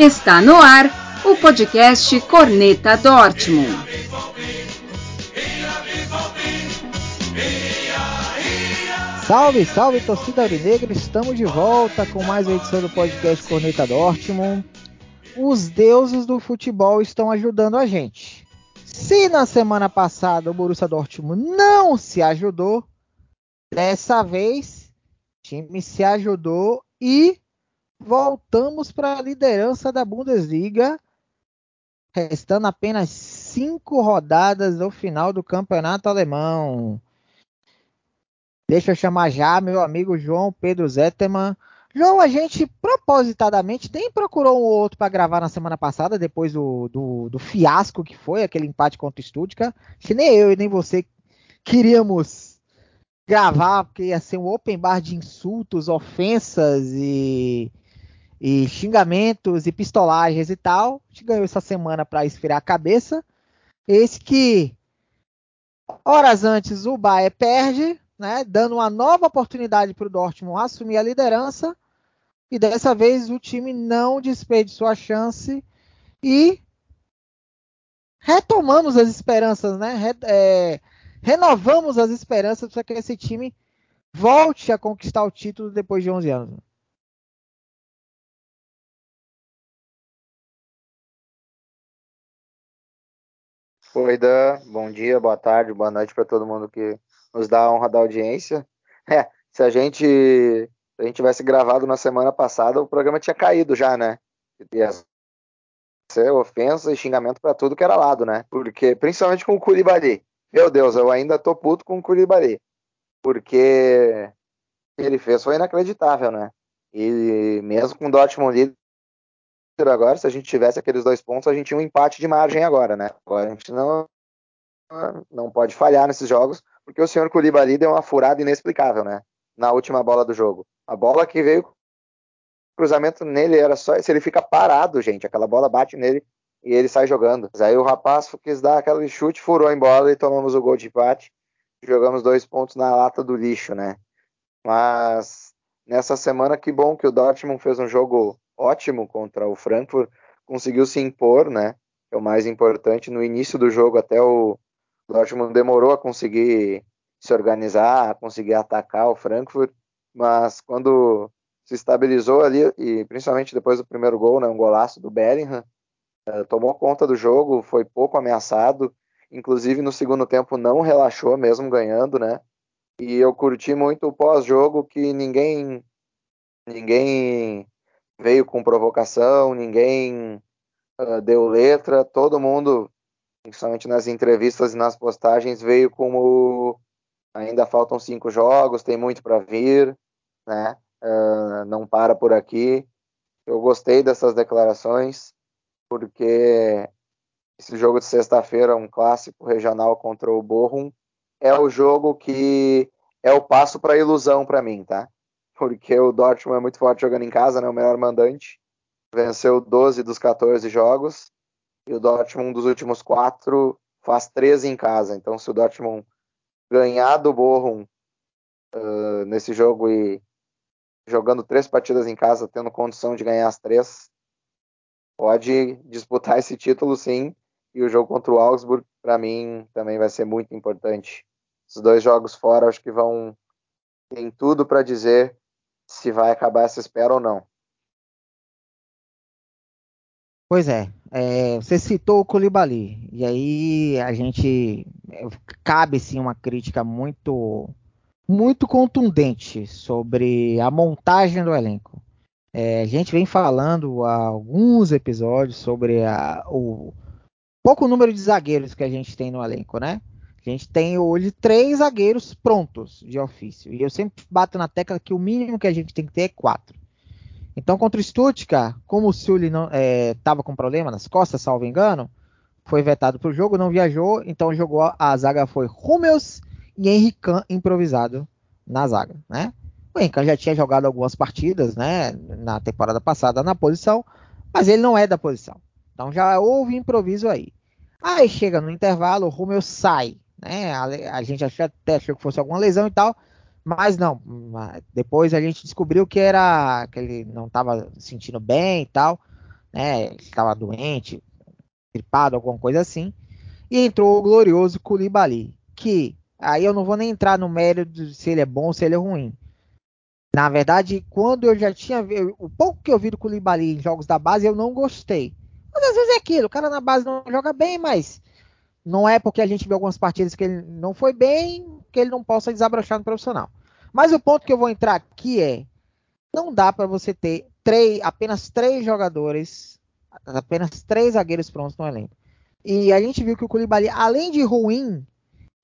Está no ar o podcast Corneta Dortmund. Salve, salve torcida aurinegra, estamos de volta com mais uma edição do podcast Corneta Dortmund. Os deuses do futebol estão ajudando a gente. Se na semana passada o Borussia Dortmund não se ajudou, dessa vez o time se ajudou e voltamos para a liderança da Bundesliga, restando apenas cinco rodadas do final do campeonato alemão. Deixa eu chamar já meu amigo João Pedro Zetterman. João, a gente propositadamente nem procurou um outro para gravar na semana passada, depois do, do, do, fiasco que foi aquele empate contra o Stuttgart. Que nem eu e nem você queríamos gravar, porque ia ser um open bar de insultos, ofensas e, e xingamentos e pistolagens e tal. A gente ganhou essa semana para esfriar a cabeça. Esse que horas antes o Bayern perde, né, dando uma nova oportunidade para o Dortmund assumir a liderança. E dessa vez o time não desperdiçou a chance e retomamos as esperanças, né? Re, é, renovamos as esperanças para que esse time volte a conquistar o título depois de 11 anos. Oi, Dan. Bom dia, boa tarde, boa noite para todo mundo que nos dá a honra da audiência. É, se a gente se a gente tivesse gravado na semana passada, o programa tinha caído já, né? Ia ser ofensa e xingamento para tudo que era lado, né? Porque, principalmente com o Curibari. Meu Deus, eu ainda tô puto com o Curibari. Porque o que ele fez foi inacreditável, né? E mesmo com o Dortmund agora, se a gente tivesse aqueles dois pontos, a gente tinha um empate de margem agora, né? Agora a gente não, não pode falhar nesses jogos, porque o senhor Koulibaly deu uma furada inexplicável, né? Na última bola do jogo. A bola que veio, cruzamento nele era só. Se ele fica parado, gente, aquela bola bate nele e ele sai jogando. Mas aí o rapaz quis dar aquele chute, furou a bola e tomamos o gol de empate. Jogamos dois pontos na lata do lixo, né? Mas nessa semana, que bom que o Dortmund fez um jogo ótimo contra o Frankfurt, conseguiu se impor, né? É o mais importante. No início do jogo, até o Dortmund demorou a conseguir se organizar, a conseguir atacar o Frankfurt, mas quando se estabilizou ali, e principalmente depois do primeiro gol, né, um golaço do Bellingham, uh, tomou conta do jogo, foi pouco ameaçado, inclusive no segundo tempo não relaxou, mesmo ganhando, né? E eu curti muito o pós-jogo que ninguém ninguém veio com provocação, ninguém uh, deu letra, todo mundo, principalmente nas entrevistas e nas postagens, veio como ainda faltam cinco jogos, tem muito para vir, né? Uh, não para por aqui. Eu gostei dessas declarações, porque esse jogo de sexta-feira, um clássico regional contra o Bochum, é o jogo que é o passo para ilusão para mim, tá? Porque o Dortmund é muito forte jogando em casa, né? O melhor mandante. Venceu 12 dos 14 jogos. E o Dortmund, dos últimos quatro, faz 13 em casa. Então, se o Dortmund ganhar do Bochum uh, nesse jogo e jogando três partidas em casa, tendo condição de ganhar as três, pode disputar esse título sim. E o jogo contra o Augsburg, para mim, também vai ser muito importante. Os dois jogos fora, acho que vão. Tem tudo para dizer se vai acabar essa espera ou não. Pois é, é, você citou o Koulibaly, e aí a gente cabe sim uma crítica muito muito contundente sobre a montagem do elenco. É, a gente vem falando há alguns episódios sobre a, o pouco número de zagueiros que a gente tem no elenco, né? A gente tem hoje três zagueiros prontos de ofício. E eu sempre bato na tecla que o mínimo que a gente tem que ter é quatro. Então, contra o Stuttgart, como o Sully estava é, com problema nas costas, salvo engano, foi vetado para o jogo, não viajou, então jogou a zaga foi Hummels e Henrique improvisado na zaga, né? O Henrique já tinha jogado algumas partidas, né, na temporada passada na posição, mas ele não é da posição. Então já houve improviso aí. Aí chega no intervalo, o Hummels sai, né? A, a gente até achou que fosse alguma lesão e tal, mas não, depois a gente descobriu que era que ele não estava sentindo bem e tal. né? Estava doente, gripado, alguma coisa assim. E entrou o glorioso Koulibaly, que aí eu não vou nem entrar no mérito de se ele é bom ou se ele é ruim. Na verdade, quando eu já tinha o pouco que eu vi do Koulibaly em jogos da base, eu não gostei. Mas às vezes é aquilo, o cara na base não joga bem, mas não é porque a gente viu algumas partidas que ele não foi bem, que ele não possa desabrochar no profissional. Mas o ponto que eu vou entrar aqui é: não dá para você ter três, apenas três jogadores, apenas três zagueiros prontos no elenco. E a gente viu que o Koulibaly, além de ruim,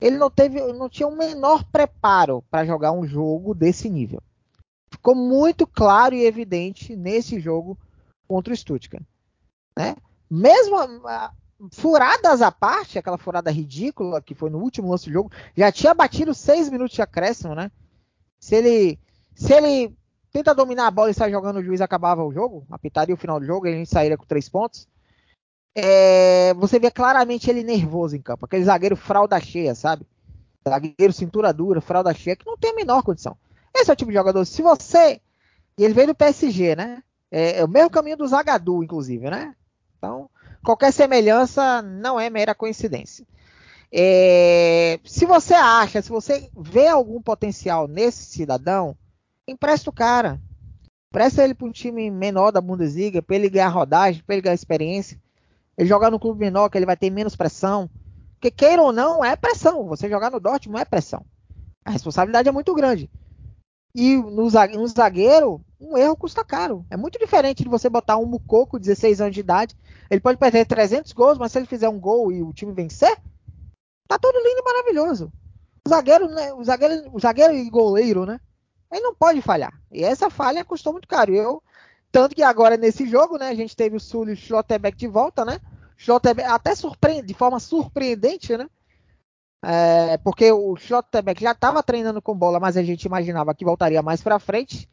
ele não teve, não tinha o menor preparo para jogar um jogo desse nível. Ficou muito claro e evidente nesse jogo contra o Stuttgart, né? Mesmo furadas à parte, aquela furada ridícula que foi no último lance do jogo, já tinha batido seis minutos de acréscimo, né? Se ele, se ele tenta dominar a bola e sai jogando, o juiz acabava o jogo, apitaria o final do jogo e a gente sairia com três pontos. É, você vê claramente ele nervoso em campo, aquele zagueiro fralda cheia, sabe? Zagueiro cintura dura, fralda cheia, que não tem a menor condição. Esse é o tipo de jogador. Se você. E ele veio do PSG, né? É, é o mesmo caminho do Zagadou, inclusive, né? Então, qualquer semelhança não é mera coincidência. É, se você acha, se você vê algum potencial nesse cidadão, empresta o cara. Empresta ele para um time menor da Bundesliga, para ele ganhar rodagem, para ele ganhar experiência. Ele jogar no clube menor, que ele vai ter menos pressão. Porque queira ou não, é pressão. Você jogar no Dortmund é pressão. A responsabilidade é muito grande. E no zagueiro, um erro custa caro. É muito diferente de você botar um Mucoco, 16 anos de idade. Ele pode perder 300 gols, mas se ele fizer um gol e o time vencer, tá tudo lindo e maravilhoso. O zagueiro, né, o zagueiro, o zagueiro e goleiro, né? Ele não pode falhar. E essa falha custou muito caro. Eu, tanto que agora nesse jogo, né, a gente teve o Sul e o Schlotterbeck de volta, né? Schlotterbeck até surpreende, de forma surpreendente, né? É, porque o Schlotterbeck já estava treinando com bola, mas a gente imaginava que voltaria mais para frente.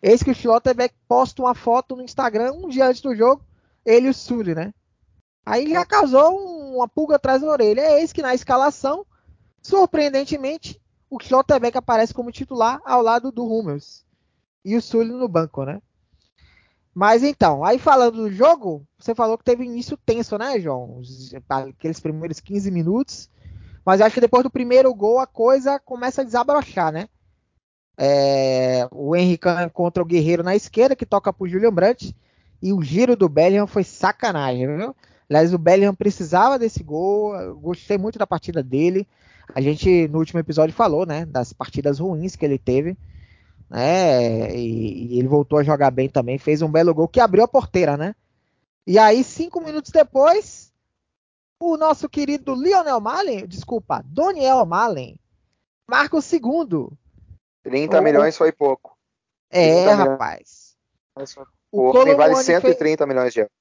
Eis que o Schlotterbeck posta uma foto no Instagram um dia antes do jogo, ele e o Sully, né? Aí já causou uma pulga atrás da orelha. É eis que na escalação, surpreendentemente, o Schlotterbeck aparece como titular ao lado do Hummels. E o Sully no banco, né? Mas então, aí falando do jogo, você falou que teve início tenso, né, João? Aqueles primeiros 15 minutos. Mas acho que depois do primeiro gol a coisa começa a desabrochar, né? É, o Henrique contra o Guerreiro na esquerda, que toca pro Julian Brandt. E o giro do Bellingham foi sacanagem, viu? Aliás, o Bellingham precisava desse gol. Eu gostei muito da partida dele. A gente no último episódio falou, né, das partidas ruins que ele teve, né, e, e, ele voltou a jogar bem também, fez um belo gol que abriu a porteira, né. E aí cinco minutos depois, o nosso querido Lionel Malen, desculpa, Doniel Malen, marca o segundo. 30 o... milhões foi pouco. É, rapaz. O Colomone vale 130 fez... milhões de euros.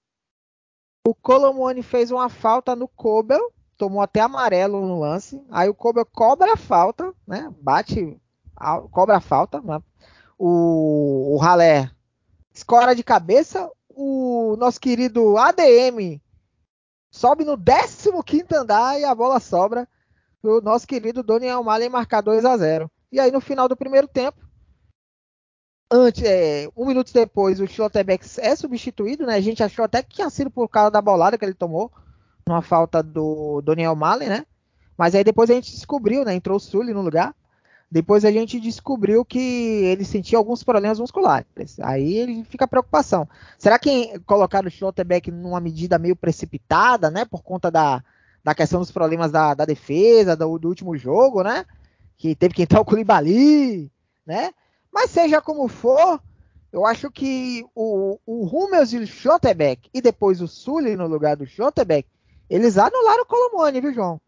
O Colomone fez uma falta no Kobel tomou até amarelo no lance. Aí o Kobe cobra a falta, né? Bate, cobra a falta. Né? O, o Halé escora de cabeça. O nosso querido ADM sobe no 15 andar e a bola sobra o nosso querido Doniel Malen marcar 2 a 0 E aí no final do primeiro tempo, antes, é, um minuto depois, o Schlotterbeck é substituído, né? A gente achou até que tinha sido por causa da bolada que ele tomou uma falta do Daniel Malen, né? Mas aí depois a gente descobriu, né? Entrou o Sully no lugar. Depois a gente descobriu que ele sentia alguns problemas musculares. Aí ele fica a preocupação. Será que colocaram o Schlotterbeck numa medida meio precipitada, né? Por conta da, da questão dos problemas da, da defesa, do, do, último jogo, né? Que teve que entrar o Koulibaly, né? Mas seja como for, eu acho que o, o Hummels e o Schlotterbeck e depois o Sully no lugar do Schlotterbeck eles anularam o Colomone, viu, João?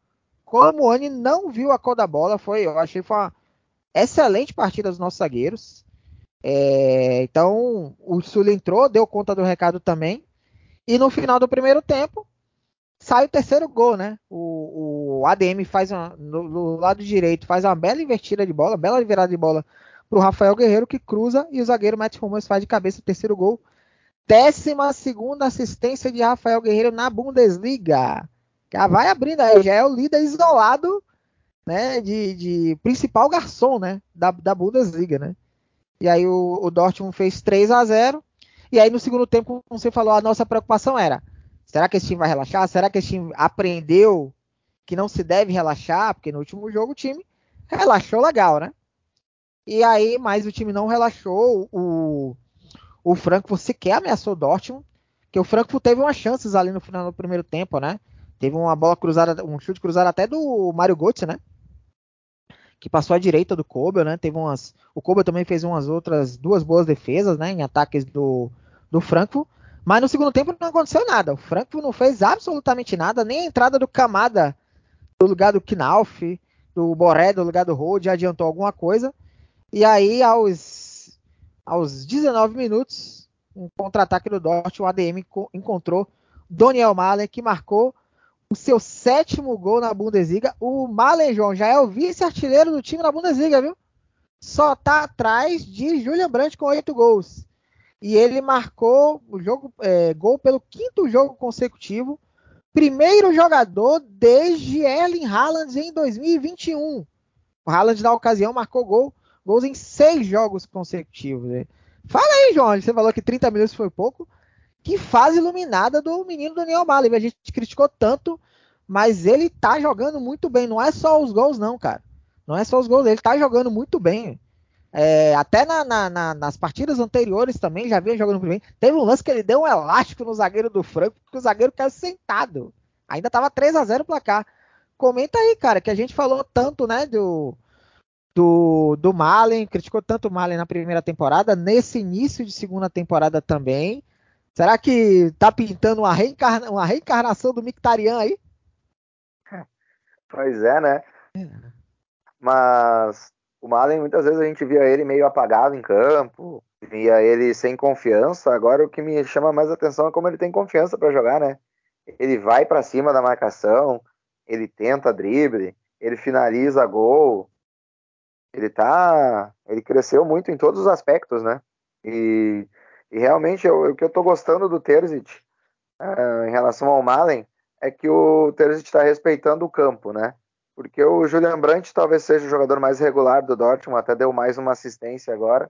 Colomone não viu a cor da bola. Foi, eu achei foi uma excelente partida dos nossos zagueiros. É, então, o Sul entrou, deu conta do recado também. E no final do primeiro tempo, sai o terceiro gol, né? O, o ADM faz uma, no, no, lado direito, faz uma bela invertida de bola, bela virada de bola para o Rafael Guerreiro, que cruza e o zagueiro Matt Hummels faz de cabeça o terceiro gol Décima segunda assistência de Rafael Guerreiro na Bundesliga. Já vai abrindo aí, já é o líder isolado, né, de, de principal garçom, né, da, da Bundesliga, né. E aí o, o Dortmund fez 3 a 0 E aí no segundo tempo, como você falou, a nossa preocupação era: será que esse time vai relaxar? Será que esse time aprendeu que não se deve relaxar? Porque no último jogo o time relaxou legal, né? E aí, mas o time não relaxou. O, o Frankfurt sequer ameaçou o Dortmund. Que o Frankfurt teve umas chances ali no final do primeiro tempo, né? Teve uma bola cruzada, um chute cruzado até do Mário Götze, né? Que passou à direita do Kobel, né? Teve umas, o Kobel também fez umas outras duas boas defesas, né? Em ataques do, do Frankfurt. Mas no segundo tempo não aconteceu nada. O Frankfurt não fez absolutamente nada, nem a entrada do Camada do lugar do Knauf, do Boré do lugar do Rode adiantou alguma coisa. E aí, aos, aos 19 minutos, um contra-ataque do Dortmund, o ADM encontrou Daniel Mahler, que marcou o seu sétimo gol na Bundesliga. O Mahler, João, já é o vice-artilheiro do time na Bundesliga, viu? Só tá atrás de Julian Brandt com oito gols. E ele marcou o jogo, é, gol pelo quinto jogo consecutivo. Primeiro jogador desde Erling Haaland em 2021. O Haaland, na ocasião, marcou gol, gols em seis jogos consecutivos. Né? Fala aí, João. Você falou que 30 minutos foi pouco. Que fase iluminada do menino Daniel Malek. A gente criticou tanto, mas ele tá jogando muito bem. Não é só os gols, não, cara. Não é só os gols, ele tá jogando muito bem. É, até na, na, na, nas partidas anteriores também já vinha jogando muito bem. Teve um lance que ele deu um elástico no zagueiro do Franco, porque o zagueiro caiu sentado. Ainda tava 3 a 0 o placar. Comenta aí, cara, que a gente falou tanto, né, do, do, do Malen, criticou tanto o Malen na primeira temporada, nesse início de segunda temporada também. Será que tá pintando uma, reencarna, uma reencarnação do Mictarian aí? Pois é, né? É. Mas o Malen, muitas vezes a gente via ele meio apagado em campo, via ele sem confiança. Agora o que me chama mais atenção é como ele tem confiança para jogar, né? Ele vai para cima da marcação, ele tenta drible, ele finaliza gol. Ele tá, ele cresceu muito em todos os aspectos, né? E, e realmente eu, o que eu tô gostando do Terzic uh, em relação ao Malen é que o Terzic está respeitando o campo, né? porque o Julian Brandt talvez seja o jogador mais regular do Dortmund, até deu mais uma assistência agora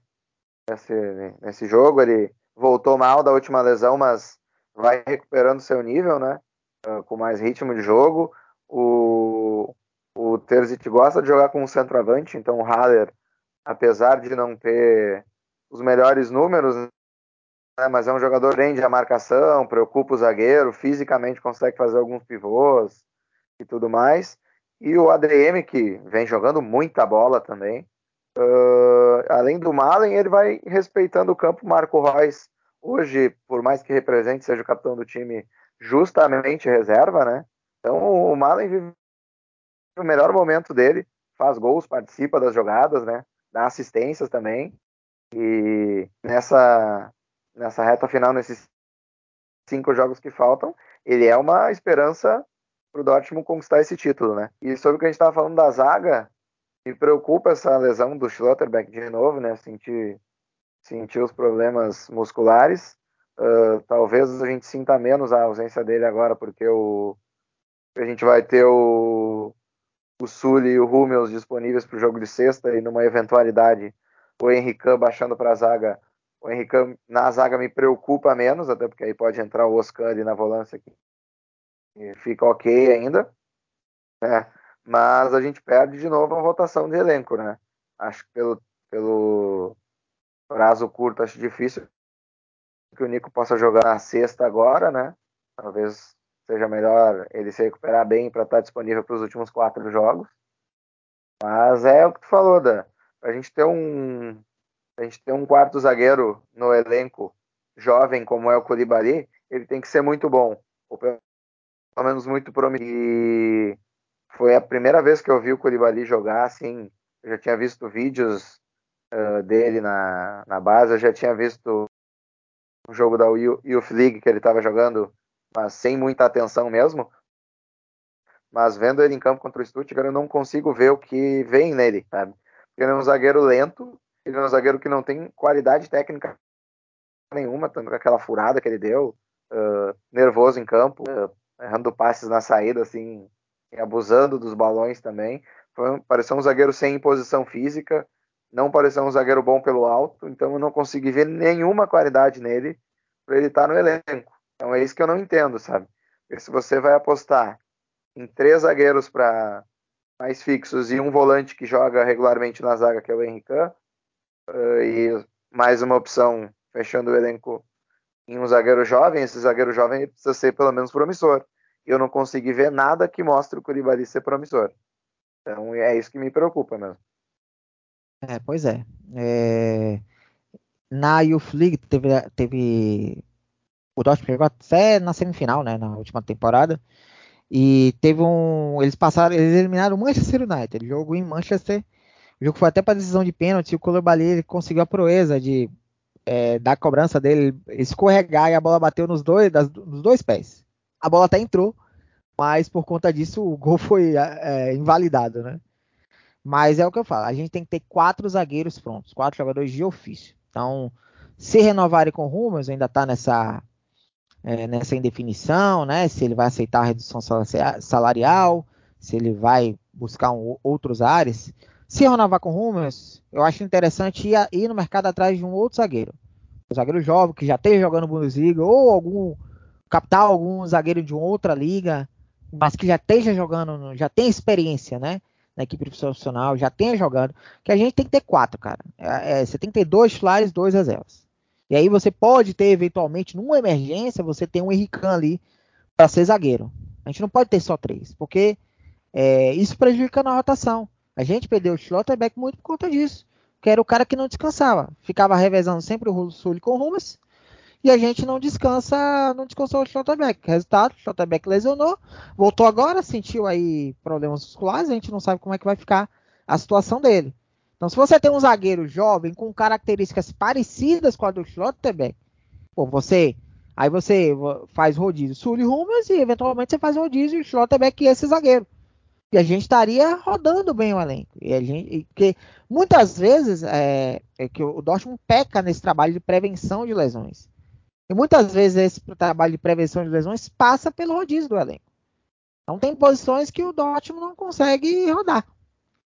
nesse, nesse jogo. Ele voltou mal da última lesão, mas vai recuperando seu nível, né? Uh, com mais ritmo de jogo. O, o Terzic gosta de jogar com um centroavante, então o Haller, apesar de não ter os melhores números, né, mas é um jogador que rende a marcação, preocupa o zagueiro, fisicamente consegue fazer alguns pivôs e tudo mais. E o ADM, que vem jogando muita bola também. Uh, além do Malen, ele vai respeitando o campo. Marco Reus, hoje, por mais que represente, seja o capitão do time, justamente reserva, né? Então o Malen vive o melhor momento dele, faz gols, participa das jogadas, né? Dá assistências também. E nessa, nessa reta final, nesses cinco jogos que faltam, ele é uma esperança para o Dortmund conquistar esse título, né? E sobre o que a gente estava falando da zaga, me preocupa essa lesão do Schlotterbeck de novo, né? Sentir, sentir os problemas musculares. Uh, talvez a gente sinta menos a ausência dele agora, porque o, a gente vai ter o, o Sully e o Hummels disponíveis para o jogo de sexta e numa eventualidade o Henrique baixando para a zaga. O Henrique na zaga me preocupa menos, até porque aí pode entrar o Oscar ali na volância aqui fica ok ainda, né? Mas a gente perde de novo a rotação de elenco, né? Acho que pelo, pelo prazo curto acho difícil que o Nico possa jogar na sexta agora, né? Talvez seja melhor ele se recuperar bem para estar disponível para os últimos quatro jogos. Mas é o que tu falou, da a gente ter um a gente ter um quarto zagueiro no elenco jovem como é o Colibali, ele tem que ser muito bom, ou pelo menos muito promissor. E foi a primeira vez que eu vi o Colibali jogar, assim, eu já tinha visto vídeos uh, dele na, na base, eu já tinha visto o jogo da Youth League que ele estava jogando, mas sem muita atenção mesmo. Mas vendo ele em campo contra o Stuttgart, eu não consigo ver o que vem nele, sabe? Ele é um zagueiro lento, ele é um zagueiro que não tem qualidade técnica nenhuma, tanto aquela furada que ele deu, uh, nervoso em campo, uh, errando passes na saída, assim, abusando dos balões também. Foi, pareceu um zagueiro sem imposição física, não pareceu um zagueiro bom pelo alto, então eu não consegui ver nenhuma qualidade nele para ele estar tá no elenco. Então é isso que eu não entendo, sabe? Porque se você vai apostar em três zagueiros para mais fixos e um volante que joga regularmente na zaga, que é o Henrique, uh, e mais uma opção fechando o elenco em um zagueiro jovem, esse zagueiro jovem precisa ser pelo menos promissor. Eu não consegui ver nada que mostre o Curibali ser promissor. Então é isso que me preocupa mesmo. É, pois é. é... Na Youth League teve, teve o Dortmund chegou até na semifinal, né, na última temporada. E teve um, eles passaram, eles eliminaram o Manchester United, jogo em Manchester. O jogo foi até para decisão de pênalti. O Koulibaly conseguiu a proeza de é, da cobrança dele escorregar e a bola bateu nos dois, das, nos dois pés. A bola até entrou, mas por conta disso o gol foi é, invalidado, né? Mas é o que eu falo, a gente tem que ter quatro zagueiros prontos, quatro jogadores de ofício. Então, se renovarem com o Rumas, ainda está nessa, é, nessa indefinição, né? Se ele vai aceitar a redução salarial, se ele vai buscar um, outros áreas. Se renovar com o Rumas, eu acho interessante ir, ir, no mercado atrás de um outro zagueiro. Um zagueiro jovem que já esteja jogando Bundesliga, ou algum capital, algum zagueiro de outra liga, mas que já esteja jogando, já tem experiência, né? na equipe profissional, já tenha jogado, que a gente tem que ter quatro, cara. É, é, você tem que ter dois titulares, dois reservas. E aí você pode ter, eventualmente, numa emergência, você tem um Henrique ali para ser zagueiro. A gente não pode ter só três, porque é, isso prejudica na rotação. A gente perdeu o Schlotterbeck muito por conta disso. Que era o cara que não descansava. Ficava revezando sempre o Sul com o Rumas e a gente não descansa, não descansou o Schlotterbeck. Resultado, o Schlotterbeck lesionou, voltou agora, sentiu aí problemas musculares, a gente não sabe como é que vai ficar a situação dele. Então, se você tem um zagueiro jovem com características parecidas com a do Schlotterbeck, pô, você aí você faz rodízio Sully Rumas e eventualmente você faz rodízio Schlotterbeck e esse zagueiro. E a gente estaria rodando bem o elenco. E a gente, porque muitas vezes é, é que o Dortmund peca nesse trabalho de prevenção de lesões. E muitas vezes esse trabalho de prevenção de lesões passa pelo rodízio do elenco. Então tem posições que o Dortmund não consegue rodar.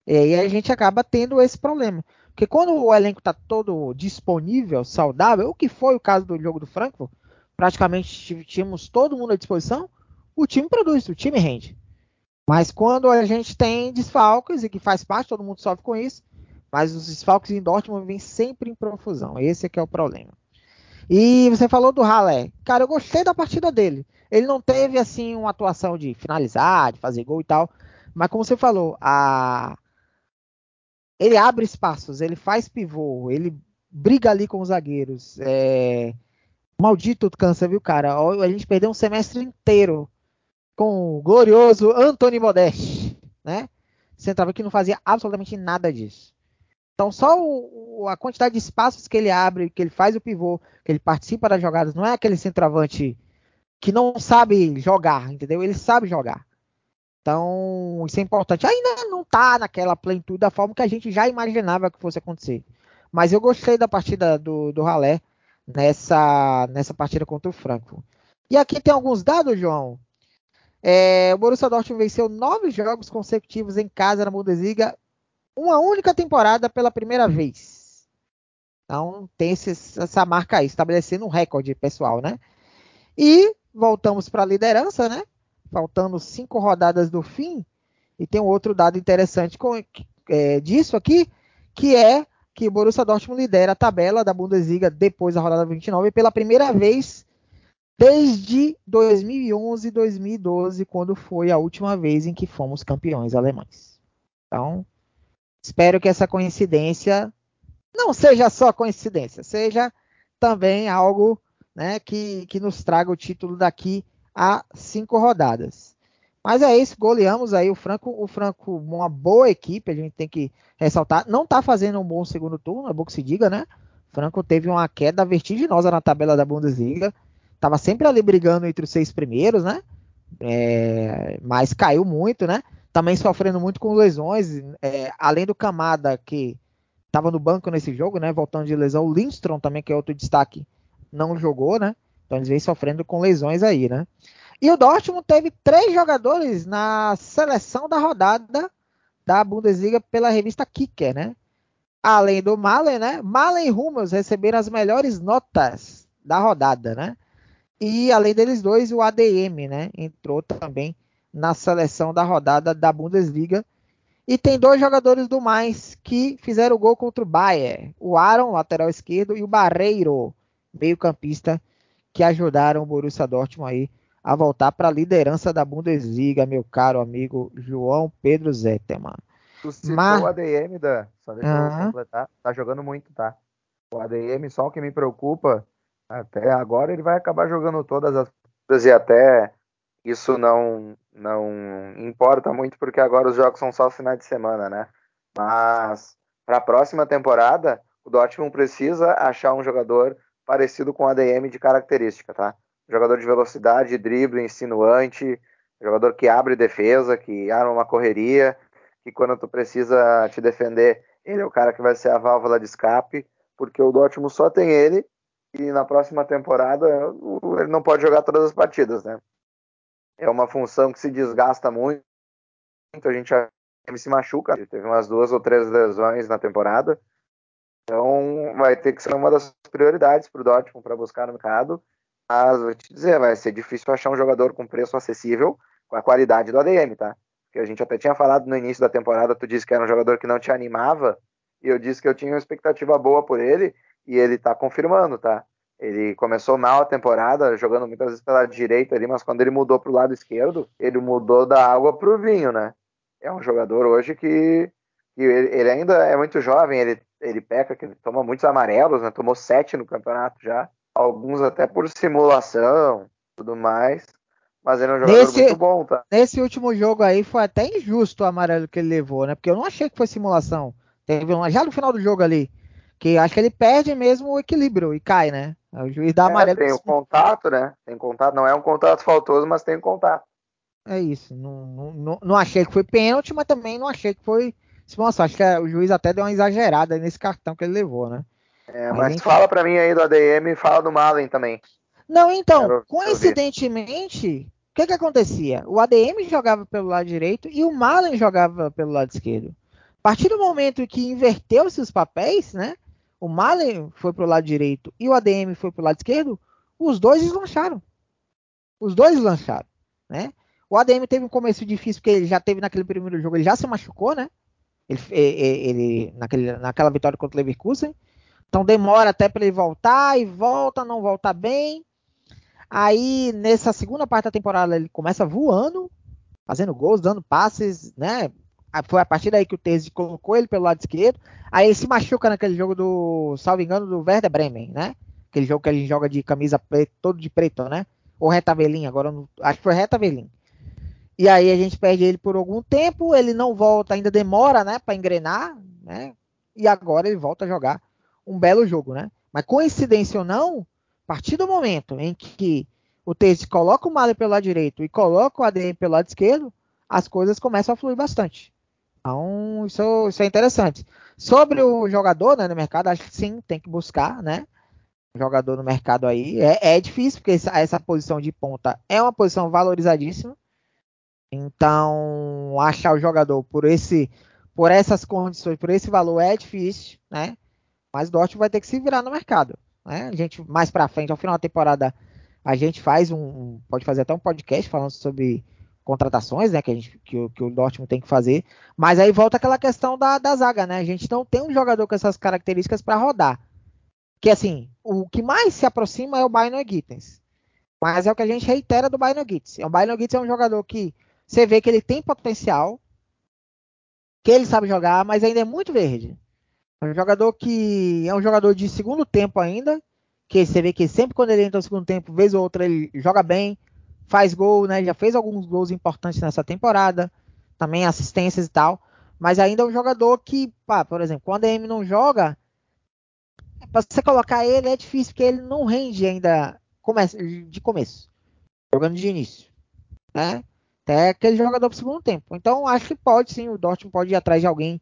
E aí a gente acaba tendo esse problema. Porque quando o elenco está todo disponível, saudável, o que foi o caso do jogo do Frankfurt, praticamente tínhamos todo mundo à disposição, o time produz, o time rende. Mas quando a gente tem desfalques, e que faz parte, todo mundo sofre com isso, mas os desfalques em Dortmund vêm sempre em profusão. Esse é que é o problema. E você falou do Haller. Cara, eu gostei da partida dele. Ele não teve, assim, uma atuação de finalizar, de fazer gol e tal. Mas como você falou, a... ele abre espaços, ele faz pivô, ele briga ali com os zagueiros. É... Maldito cansa, viu, cara? A gente perdeu um semestre inteiro com o glorioso Anthony Modeste, né? Central que não fazia absolutamente nada disso. Então, só o, a quantidade de espaços que ele abre, que ele faz o pivô, que ele participa das jogadas, não é aquele centroavante que não sabe jogar, entendeu? Ele sabe jogar. Então, isso é importante. Ainda não tá naquela plenitude da forma que a gente já imaginava que fosse acontecer. Mas eu gostei da partida do, do Ralé nessa, nessa partida contra o Frankfurt. E aqui tem alguns dados, João. É, o Borussia Dortmund venceu nove jogos consecutivos em casa na Bundesliga uma única temporada pela primeira vez. Então tem esse, essa marca aí, estabelecendo um recorde pessoal, né? E voltamos para a liderança, né? Faltando cinco rodadas do fim. E tem um outro dado interessante com, é, disso aqui, que é que Borussia Dortmund lidera a tabela da Bundesliga depois da rodada 29 pela primeira vez desde 2011 2012, quando foi a última vez em que fomos campeões alemães. Então, Espero que essa coincidência não seja só coincidência, seja também algo né, que, que nos traga o título daqui a cinco rodadas. Mas é isso, goleamos aí o Franco, o Franco, uma boa equipe, a gente tem que ressaltar. Não está fazendo um bom segundo turno, é bom que se diga, né? O Franco teve uma queda vertiginosa na tabela da Bundesliga. Estava sempre ali brigando entre os seis primeiros, né? É, mas caiu muito, né? também sofrendo muito com lesões, é, além do Camada que estava no banco nesse jogo, né, voltando de lesão, o Lindstrom também que é outro destaque, não jogou, né? Então eles vêm sofrendo com lesões aí, né? E o Dortmund teve três jogadores na seleção da rodada da Bundesliga pela revista Kicker, né? Além do Malen, né? Malen e Hummels receberam as melhores notas da rodada, né? E além deles dois, o ADM, né? Entrou também na seleção da rodada da Bundesliga. E tem dois jogadores do mais que fizeram gol contra o Bayern. O Aaron, lateral esquerdo, e o Barreiro, meio-campista, que ajudaram o Borussia Dortmund aí a voltar para a liderança da Bundesliga, meu caro amigo João Pedro Zetterman. Tu citou Mas... o ADM, da, só deixa uhum. eu completar, tá jogando muito, tá? O ADM, só o que me preocupa, até agora ele vai acabar jogando todas as e até isso não não importa muito porque agora os jogos são só finais de semana, né? Mas para a próxima temporada, o Dortmund precisa achar um jogador parecido com ADM de característica, tá? Jogador de velocidade, drible, insinuante, jogador que abre defesa, que arma uma correria, que quando tu precisa te defender, ele é o cara que vai ser a válvula de escape, porque o Dortmund só tem ele e na próxima temporada ele não pode jogar todas as partidas, né? É uma função que se desgasta muito, a gente se machuca, teve umas duas ou três lesões na temporada, então vai ter que ser uma das prioridades para o Dortmund para buscar no mercado. Mas vou te dizer, vai ser difícil achar um jogador com preço acessível com a qualidade do ADM, tá? Porque a gente até tinha falado no início da temporada, tu disse que era um jogador que não te animava, e eu disse que eu tinha uma expectativa boa por ele, e ele tá confirmando, tá? Ele começou mal a temporada, jogando muitas vezes pela direita ali, mas quando ele mudou para o lado esquerdo, ele mudou da água para o vinho, né? É um jogador hoje que, que ele, ele, ainda é muito jovem, ele, ele peca, que ele toma muitos amarelos, né? Tomou sete no campeonato já, alguns até por simulação, tudo mais. Mas ele é um jogador nesse, muito bom, tá? Nesse último jogo aí foi até injusto o amarelo que ele levou, né? Porque eu não achei que foi simulação. Teve uma, já no final do jogo ali, que acho que ele perde mesmo o equilíbrio e cai, né? O juiz dá é, amarelo. Tem o contato, né? Tem contato, não é um contato faltoso, mas tem contato. É isso. Não, não, não achei que foi pênalti, mas também não achei que foi simulação. Acho que o juiz até deu uma exagerada nesse cartão que ele levou, né? É, mas, mas fala para mim aí do ADM e fala do Malen também. Não, então, Quero coincidentemente, o que que acontecia? O ADM jogava pelo lado direito e o Malen jogava pelo lado esquerdo. A partir do momento que inverteu-se os papéis, né? O Malen foi pro lado direito e o ADM foi pro lado esquerdo, os dois deslancharam. Os dois deslancharam, né? O ADM teve um começo difícil porque ele já teve naquele primeiro jogo, ele já se machucou, né? Ele, ele naquele, naquela vitória contra o Leverkusen. Então demora até para ele voltar e volta, não volta bem. Aí nessa segunda parte da temporada ele começa voando, fazendo gols, dando passes, né? Foi a partir daí que o Tese colocou ele pelo lado esquerdo. Aí ele se machuca naquele jogo do, salvo engano, do Werder Bremen, né? Aquele jogo que ele joga de camisa todo de preto, né? Ou reta velhinha, agora não, acho que foi reta velhinha. E aí a gente perde ele por algum tempo, ele não volta, ainda demora, né, para engrenar, né? E agora ele volta a jogar um belo jogo, né? Mas coincidência ou não, a partir do momento em que o Tese coloca o Mali pelo lado direito e coloca o ADM pelo lado esquerdo, as coisas começam a fluir bastante. Então, isso, isso é interessante. Sobre o jogador né, no mercado, acho que sim, tem que buscar, né? Jogador no mercado aí. É, é difícil, porque essa, essa posição de ponta é uma posição valorizadíssima. Então, achar o jogador por esse por essas condições, por esse valor é difícil, né? Mas o Dortmund vai ter que se virar no mercado. Né? A gente, mais para frente, ao final da temporada, a gente faz um. Pode fazer até um podcast falando sobre contratações, né? Que, a gente, que, que o Dortmund tem que fazer. Mas aí volta aquela questão da, da zaga, né? A gente não tem um jogador com essas características para rodar. Que assim, o que mais se aproxima é o Bayern Gittens. Mas é o que a gente reitera do Bayern Gittens. O Bayern Gittens é um jogador que você vê que ele tem potencial, que ele sabe jogar, mas ainda é muito verde. É um jogador que é um jogador de segundo tempo ainda, que você vê que sempre quando ele entra no segundo tempo, vez ou outra ele joga bem, faz gol, né? Já fez alguns gols importantes nessa temporada, também assistências e tal, mas ainda é um jogador que, pá, por exemplo, quando a M não joga, para você colocar ele é difícil porque ele não rende ainda de começo, jogando de início, né? Até aquele jogador pro segundo tempo. Então acho que pode sim, o Dortmund pode ir atrás de alguém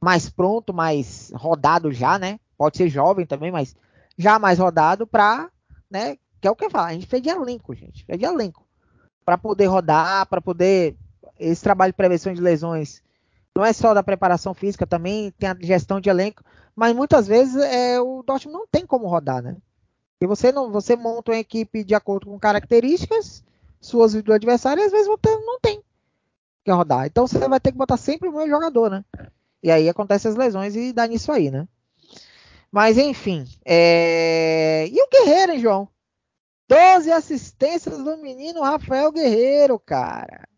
mais pronto, mais rodado já, né? Pode ser jovem também, mas já mais rodado para, né? Que é o que eu falo, a gente fez de elenco, gente, fez de elenco para poder rodar, para poder esse trabalho de prevenção de lesões. Não é só da preparação física, também tem a gestão de elenco, mas muitas vezes é, o Dortmund não tem como rodar, né? E você não, você monta uma equipe de acordo com características suas do adversário, e às vezes não tem que rodar. Então você vai ter que botar sempre o meu jogador, né? E aí acontecem as lesões e dá nisso aí, né? Mas enfim. É... E o Guerreiro, hein, João? 12 assistências do menino Rafael Guerreiro, cara.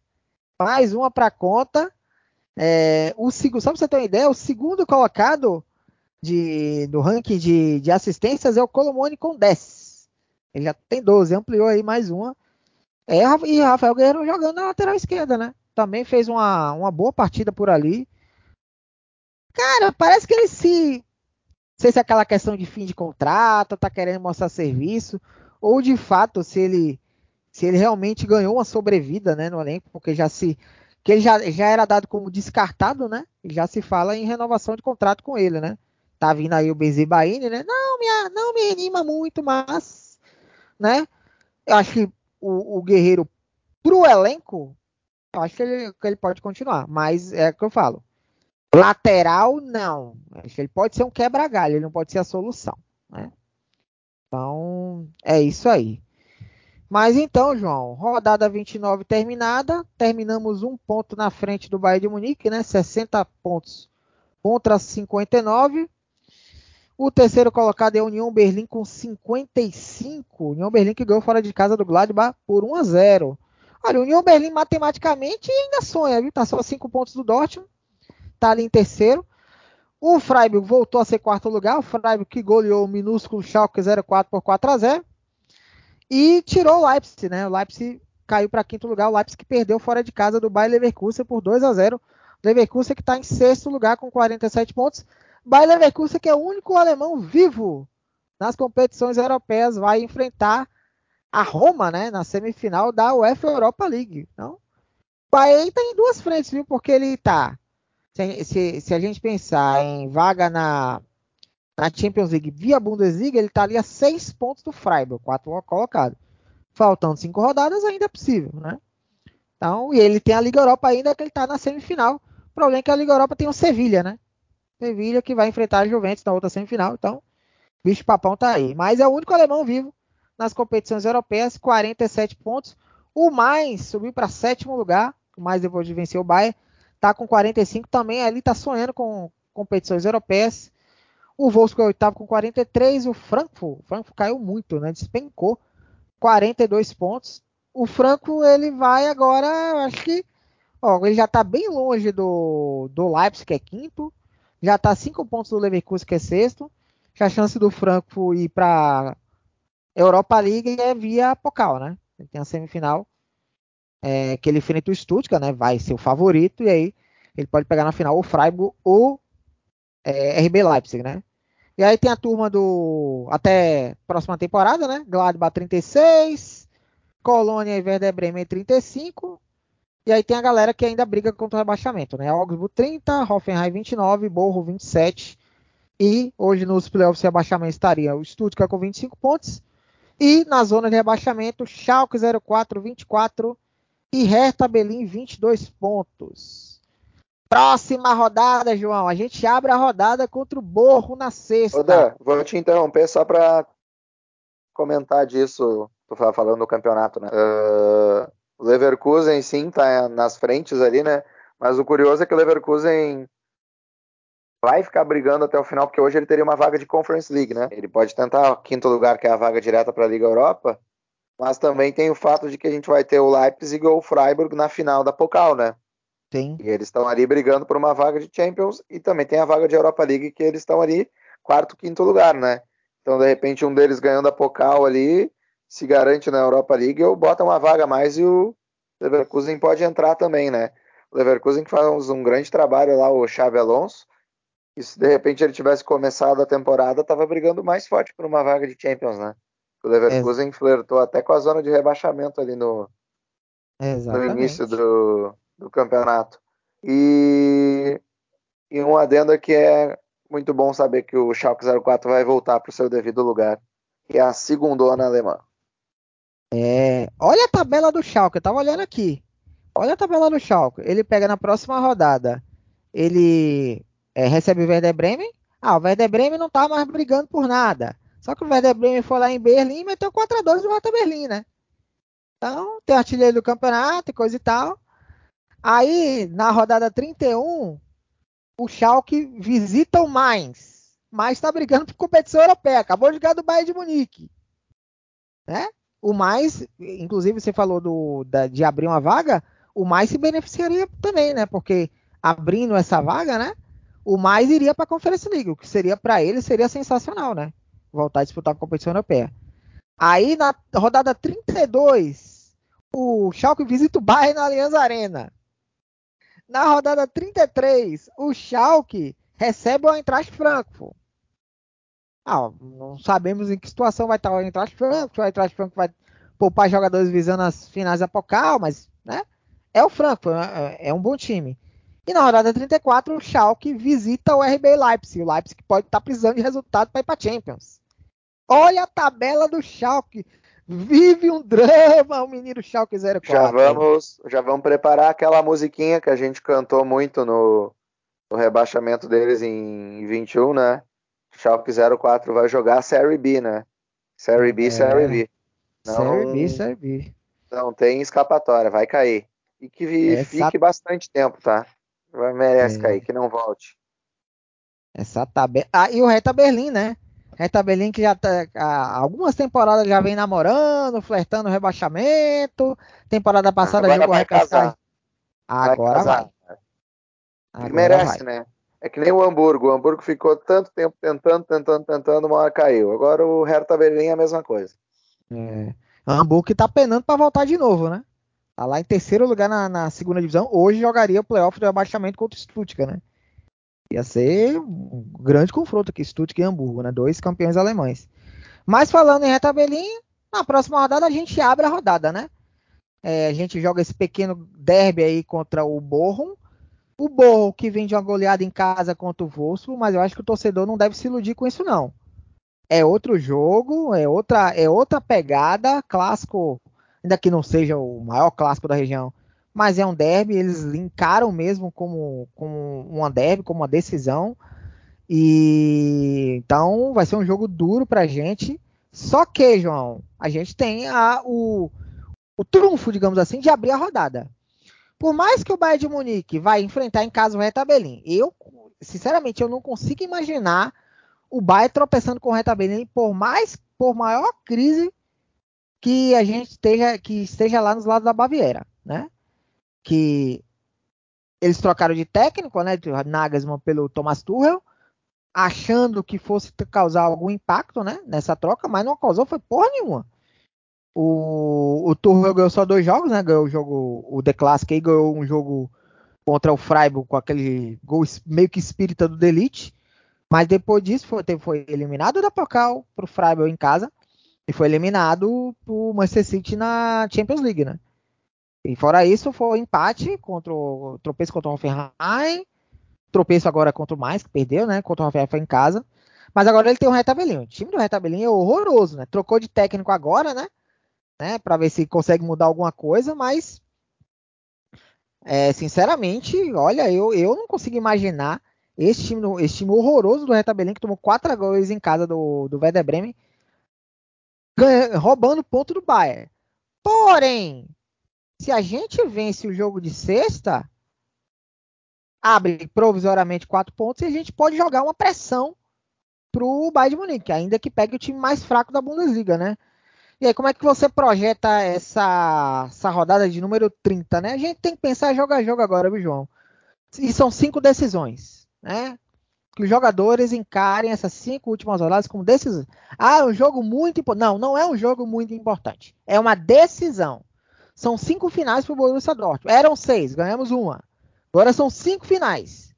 Mais uma para conta. É... O só pra você ter uma ideia, o segundo colocado de, do ranking de, de assistências é o Colomone com 10. Ele já tem 12, ampliou aí mais uma. É, e Rafael Guerreiro jogando na lateral esquerda, né? Também fez uma, uma boa partida por ali. Cara, parece que ele se. Não sei se é aquela questão de fim de contrato, tá querendo mostrar serviço, ou de fato se ele se ele realmente ganhou uma sobrevida, né, no elenco, porque já se que ele já, já era dado como descartado, né? E já se fala em renovação de contrato com ele, né? Tá vindo aí o Benzibaini, né? Não me, não me anima muito, mas, né? Eu acho que o, o Guerreiro pro elenco, eu acho que ele, que ele pode continuar, mas é o que eu falo. Lateral, não. Ele pode ser um quebra-galho, ele não pode ser a solução. Né? Então, é isso aí. Mas então, João, rodada 29 terminada. Terminamos um ponto na frente do Bayern de Munique, né? 60 pontos contra 59. O terceiro colocado é a União Berlim com 55. União Berlim que ganhou fora de casa do Gladbach por 1 a 0. Olha, União Berlim matematicamente ainda sonha, viu? Tá só 5 pontos do Dortmund está ali em terceiro. O Freiburg voltou a ser quarto lugar. O Freiburg que goleou o minúsculo Schalke 04 por 4 a 0 e tirou o Leipzig, né? O Leipzig caiu para quinto lugar. O Leipzig que perdeu fora de casa do Bayer Leverkusen por 2 a 0. Leverkusen que está em sexto lugar com 47 pontos. Bayer Leverkusen que é o único alemão vivo nas competições europeias vai enfrentar a Roma, né? Na semifinal da UEFA Europa League. Então, o Bayern está em duas frentes, viu? Porque ele está se, se, se, a gente pensar em vaga na, na Champions League via Bundesliga, ele está ali a seis pontos do Freiburg, quatro colocado. Faltando cinco rodadas, ainda é possível, né? Então, e ele tem a Liga Europa ainda, que ele está na semifinal. O problema é que a Liga Europa tem o Sevilha, né? Sevilha que vai enfrentar a Juventus na outra semifinal. Então, bicho papão tá aí. Mas é o único alemão vivo nas competições europeias, 47 pontos. O mais subiu para sétimo lugar, mais depois de vencer o Bayern, tá com 45 também, ali tá sonhando com competições europeias. O Wolfsburg é oitavo com 43, o Frankfurt, o Frankfurt caiu muito, né? Despencou 42 pontos. O Franco ele vai agora, acho que, ó, ele já tá bem longe do do Leipzig que é quinto, já tá 5 pontos do Leverkusen que é sexto. Já a chance do Franco ir para Europa League é via Pokal, né? Ele tem a semifinal é, que ele enfrenta o Stuttgart, né? Vai ser o favorito, e aí ele pode pegar na final o Freiburg ou é, RB Leipzig, né? E aí tem a turma do. Até próxima temporada, né? Gladbach 36, Colônia e Werder Bremen 35. E aí tem a galera que ainda briga contra o rebaixamento, né? Augsburg 30, Hoffenheim 29, Borro 27. E hoje nos playoffs de rebaixamento estaria o Stuttgart com 25 pontos. E na zona de rebaixamento, Schalke 04, 24 e Hertha Berlim 22 pontos. Próxima rodada, João. A gente abre a rodada contra o Borro na sexta. Ô Dan, vou te interromper só para comentar disso. Tô falando do campeonato, né? Uh, o Leverkusen sim tá nas frentes ali, né? Mas o curioso é que o Leverkusen vai ficar brigando até o final, porque hoje ele teria uma vaga de Conference League, né? Ele pode tentar o quinto lugar, que é a vaga direta para a Liga Europa, mas também tem o fato de que a gente vai ter o Leipzig ou o Freiburg na final da Pokal, né? Sim. E eles estão ali brigando por uma vaga de Champions e também tem a vaga de Europa League que eles estão ali quarto, quinto lugar, né? Então, de repente, um deles ganhando a Pokal ali se garante na Europa League ou bota uma vaga a mais e o Leverkusen pode entrar também, né? O Leverkusen que faz um grande trabalho lá, o Xavi Alonso. E se de repente ele tivesse começado a temporada, tava brigando mais forte por uma vaga de Champions, né? O Leverkusen é. flertou até com a zona de rebaixamento ali no, no início do, do campeonato. E, e um adendo que é muito bom saber que o Schalke 04 vai voltar para o seu devido lugar, que é a segundona alemã. É, olha a tabela do Schalke, eu tava olhando aqui. Olha a tabela do Schalke. Ele pega na próxima rodada. Ele é, recebe o Werder Bremen. Ah, o Werder Bremen não tá mais brigando por nada Só que o Werder Bremen foi lá em Berlim e meteu 4x2 no Hertha Berlim, né? Então, tem artilheiro do campeonato e coisa e tal. Aí, na rodada 31, o Schalke visita o Mainz. Mainz está brigando por competição europeia. Acabou de ganhar do Bayern de Munique. Né? O Mainz, inclusive você falou do, da, de abrir uma vaga, o Mainz se beneficiaria também, né? Porque abrindo essa vaga, né? O mais iria para a Conferência League, o que seria para ele seria sensacional, né? Voltar a disputar a competição europeia. Aí na rodada 32, o Schalke visita o Bayern na Allianz Arena. Na rodada 33, o Schalke recebe o Eintracht Frankfurt. Ah, não sabemos em que situação vai estar o Eintracht Frankfurt. O Eintracht Frankfurt vai poupar jogadores visando as finais da Pokal, mas né, é o Frankfurt, é, é um bom time. E na rodada 34, o Schalke visita o RB Leipzig. O Leipzig pode estar precisando de resultado para ir para Champions. Olha a tabela do Schalke. Vive um drama o menino Schalke 04. Já vamos, já vamos preparar aquela musiquinha que a gente cantou muito no, no rebaixamento deles em 21, né? Schalke 04 vai jogar a Série B, né? Série B, é. Série B. Não, Série B, Série B. Não tem escapatória, vai cair. E que Essa... fique bastante tempo, tá? Merece é. cair, que não volte. Essa tabela. Ah, e o Reta Berlim, né? Reta Berlim que já tá, algumas temporadas já vem namorando, flertando o rebaixamento. Temporada passada Agora jogou vai casar. Agora vai. vai. Agora merece, vai. né? É que nem o Hamburgo. O Hamburgo ficou tanto tempo tentando, tentando, tentando, uma hora caiu. Agora o Hertha Berlim é a mesma coisa. É. O Hamburgo que tá penando para voltar de novo, né? Tá lá em terceiro lugar na, na segunda divisão. Hoje jogaria o playoff do abaixamento contra o Stuttgart, né? Ia ser um grande confronto aqui, Stuttgart e Hamburgo, né? Dois campeões alemães. Mas falando em retabelinha, na próxima rodada a gente abre a rodada, né? É, a gente joga esse pequeno derby aí contra o Bochum. O Bochum que vem de uma goleada em casa contra o Wolfsburg, mas eu acho que o torcedor não deve se iludir com isso não. É outro jogo, é outra, é outra pegada, clássico ainda que não seja o maior clássico da região, mas é um derby, eles encaram mesmo como, como uma derby, como uma decisão. E então vai ser um jogo duro pra gente. Só que, João, a gente tem a, o, o trunfo, digamos assim, de abrir a rodada. Por mais que o Bayern de Munique vai enfrentar em casa o Reta Berlim, eu, sinceramente, eu não consigo imaginar o Bayern tropeçando com o Reta Berlim, por mais, por maior crise que a gente esteja, que esteja lá nos lados da Baviera, né? Que eles trocaram de técnico, né? Nagelsmann pelo Thomas Tuchel, achando que fosse causar algum impacto, né? Nessa troca, mas não causou, foi porra nenhuma. O, o Tuchel ganhou só dois jogos, né? Ganhou o jogo, o The Classic aí ganhou um jogo contra o Freiburg com aquele gol meio que espírita do Delite. Mas depois disso foi, foi eliminado da Pokal pro Freiburg em casa. E foi eliminado pro Manchester City na Champions League, né? E fora isso, foi empate contra o tropeço contra o Hoffenheim, tropeço agora contra o Mais, que perdeu, né? Contra o Hoffenheim foi em casa. Mas agora ele tem um retabelinho. O time do retabelinho é horroroso, né? Trocou de técnico agora, né? Né? Para ver se consegue mudar alguma coisa, mas é, sinceramente, olha, eu, eu não consigo imaginar esse time, esse time horroroso do Retabelinho que tomou 4 gols em casa do, do Werder Bremen ganha, roubando ponto do Bayern. Porém, se a gente vence o jogo de sexta, abre provisoriamente quatro pontos e a gente pode jogar uma pressão pro Bayern de Munique, ainda que pegue o time mais fraco da Bundesliga, né? E aí, como é que você projeta essa, essa rodada de número 30, né? A gente tem que pensar jogo a jogo agora, viu, João? E são cinco decisões, né? que os jogadores encarem essas cinco últimas rodadas como decisões. Ah, é um jogo muito importante. Não, não é um jogo muito importante. É uma decisão. São cinco finais para o Borussia Dortmund. Eram seis, ganhamos uma. Agora são cinco finais.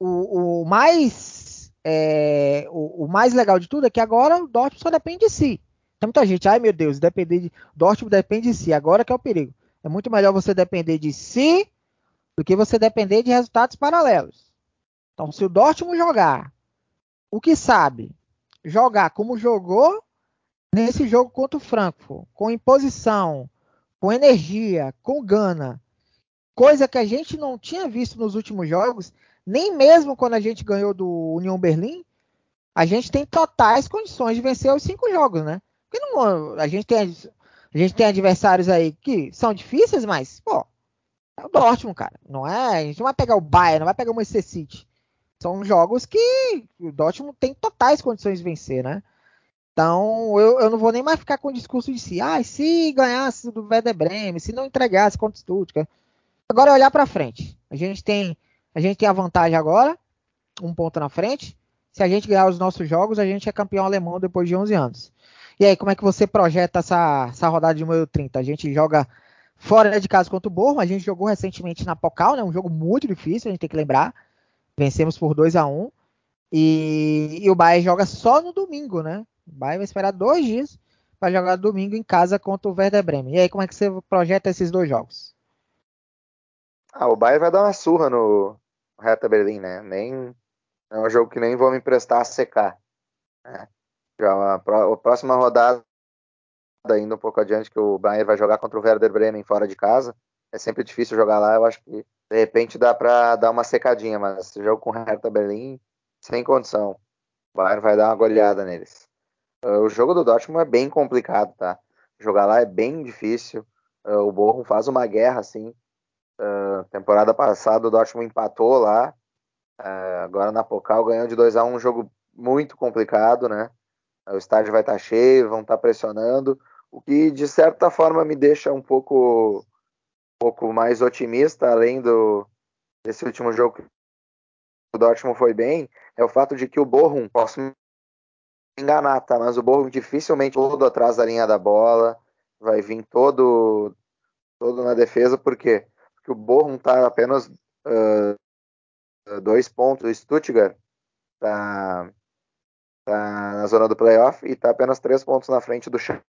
O, o mais é, o, o, mais legal de tudo é que agora o Dortmund só depende de si. Tem muita gente, ai meu Deus, depender de Dortmund depende de si. Agora que é o perigo. É muito melhor você depender de si do que você depender de resultados paralelos. Então, se o Dortmund jogar o que sabe, jogar como jogou nesse jogo contra o Frankfurt, com imposição, com energia, com gana, coisa que a gente não tinha visto nos últimos jogos, nem mesmo quando a gente ganhou do União Berlim, a gente tem totais condições de vencer os cinco jogos, né? Porque não, a gente tem a gente tem adversários aí que são difíceis, mas pô, é o Dortmund, cara. Não é, a gente não vai pegar o Bayern, não vai pegar o Manchester City. São jogos que o Dortmund tem totais condições de vencer, né? Então, eu, eu não vou nem mais ficar com o discurso de si, ah, se ganhasse do Werder Bremen, se não entregasse contra o Stuttgart. Agora é olhar para frente. A gente tem a gente tem a vantagem agora, um ponto na frente. Se a gente ganhar os nossos jogos, a gente é campeão alemão depois de 11 anos. E aí, como é que você projeta essa, essa rodada de número 30? A gente joga fora de casa contra o Borrom, a gente jogou recentemente na Pocal, né? Um jogo muito difícil, a gente tem que lembrar. Vencemos por 2 a 1 e, e o Bayern joga só no domingo, né? O Bayern vai esperar dois dias para jogar domingo em casa contra o Werder Bremen. E aí, como é que você projeta esses dois jogos? Ah, o Bayern vai dar uma surra no Hertha Berlim, né? Nem é um jogo que nem vou me emprestar a secar. Né? Já a, próxima rodada ainda um pouco adiante que o Bayern vai jogar contra o Werder Bremen fora de casa. É sempre difícil jogar lá. Eu acho que de repente dá para dar uma secadinha, mas esse jogo com o Hertha Berlim sem condição. O Bayern vai dar uma goleada neles. Uh, o jogo do Dortmund é bem complicado, tá? Jogar lá é bem difícil. Uh, o Borrom faz uma guerra assim. Uh, temporada passada o Dortmund empatou lá. agora na Pocal ganhou de 2 a 1 um jogo muito complicado, né? O estádio vai estar tá cheio, vão estar tá pressionando, o que de certa forma me deixa um pouco, um pouco mais otimista, além do desse último jogo que o Dortmund foi bem, é o fato de que o Borrom, posso me enganar, tá? Mas o Borrom dificilmente todo atrás da linha da bola, vai vir todo todo na defesa, por quê? Porque o Borrom tá apenas uh, dois pontos, o Stuttgart tá tá na zona do playoff e está apenas três pontos na frente do Schalke,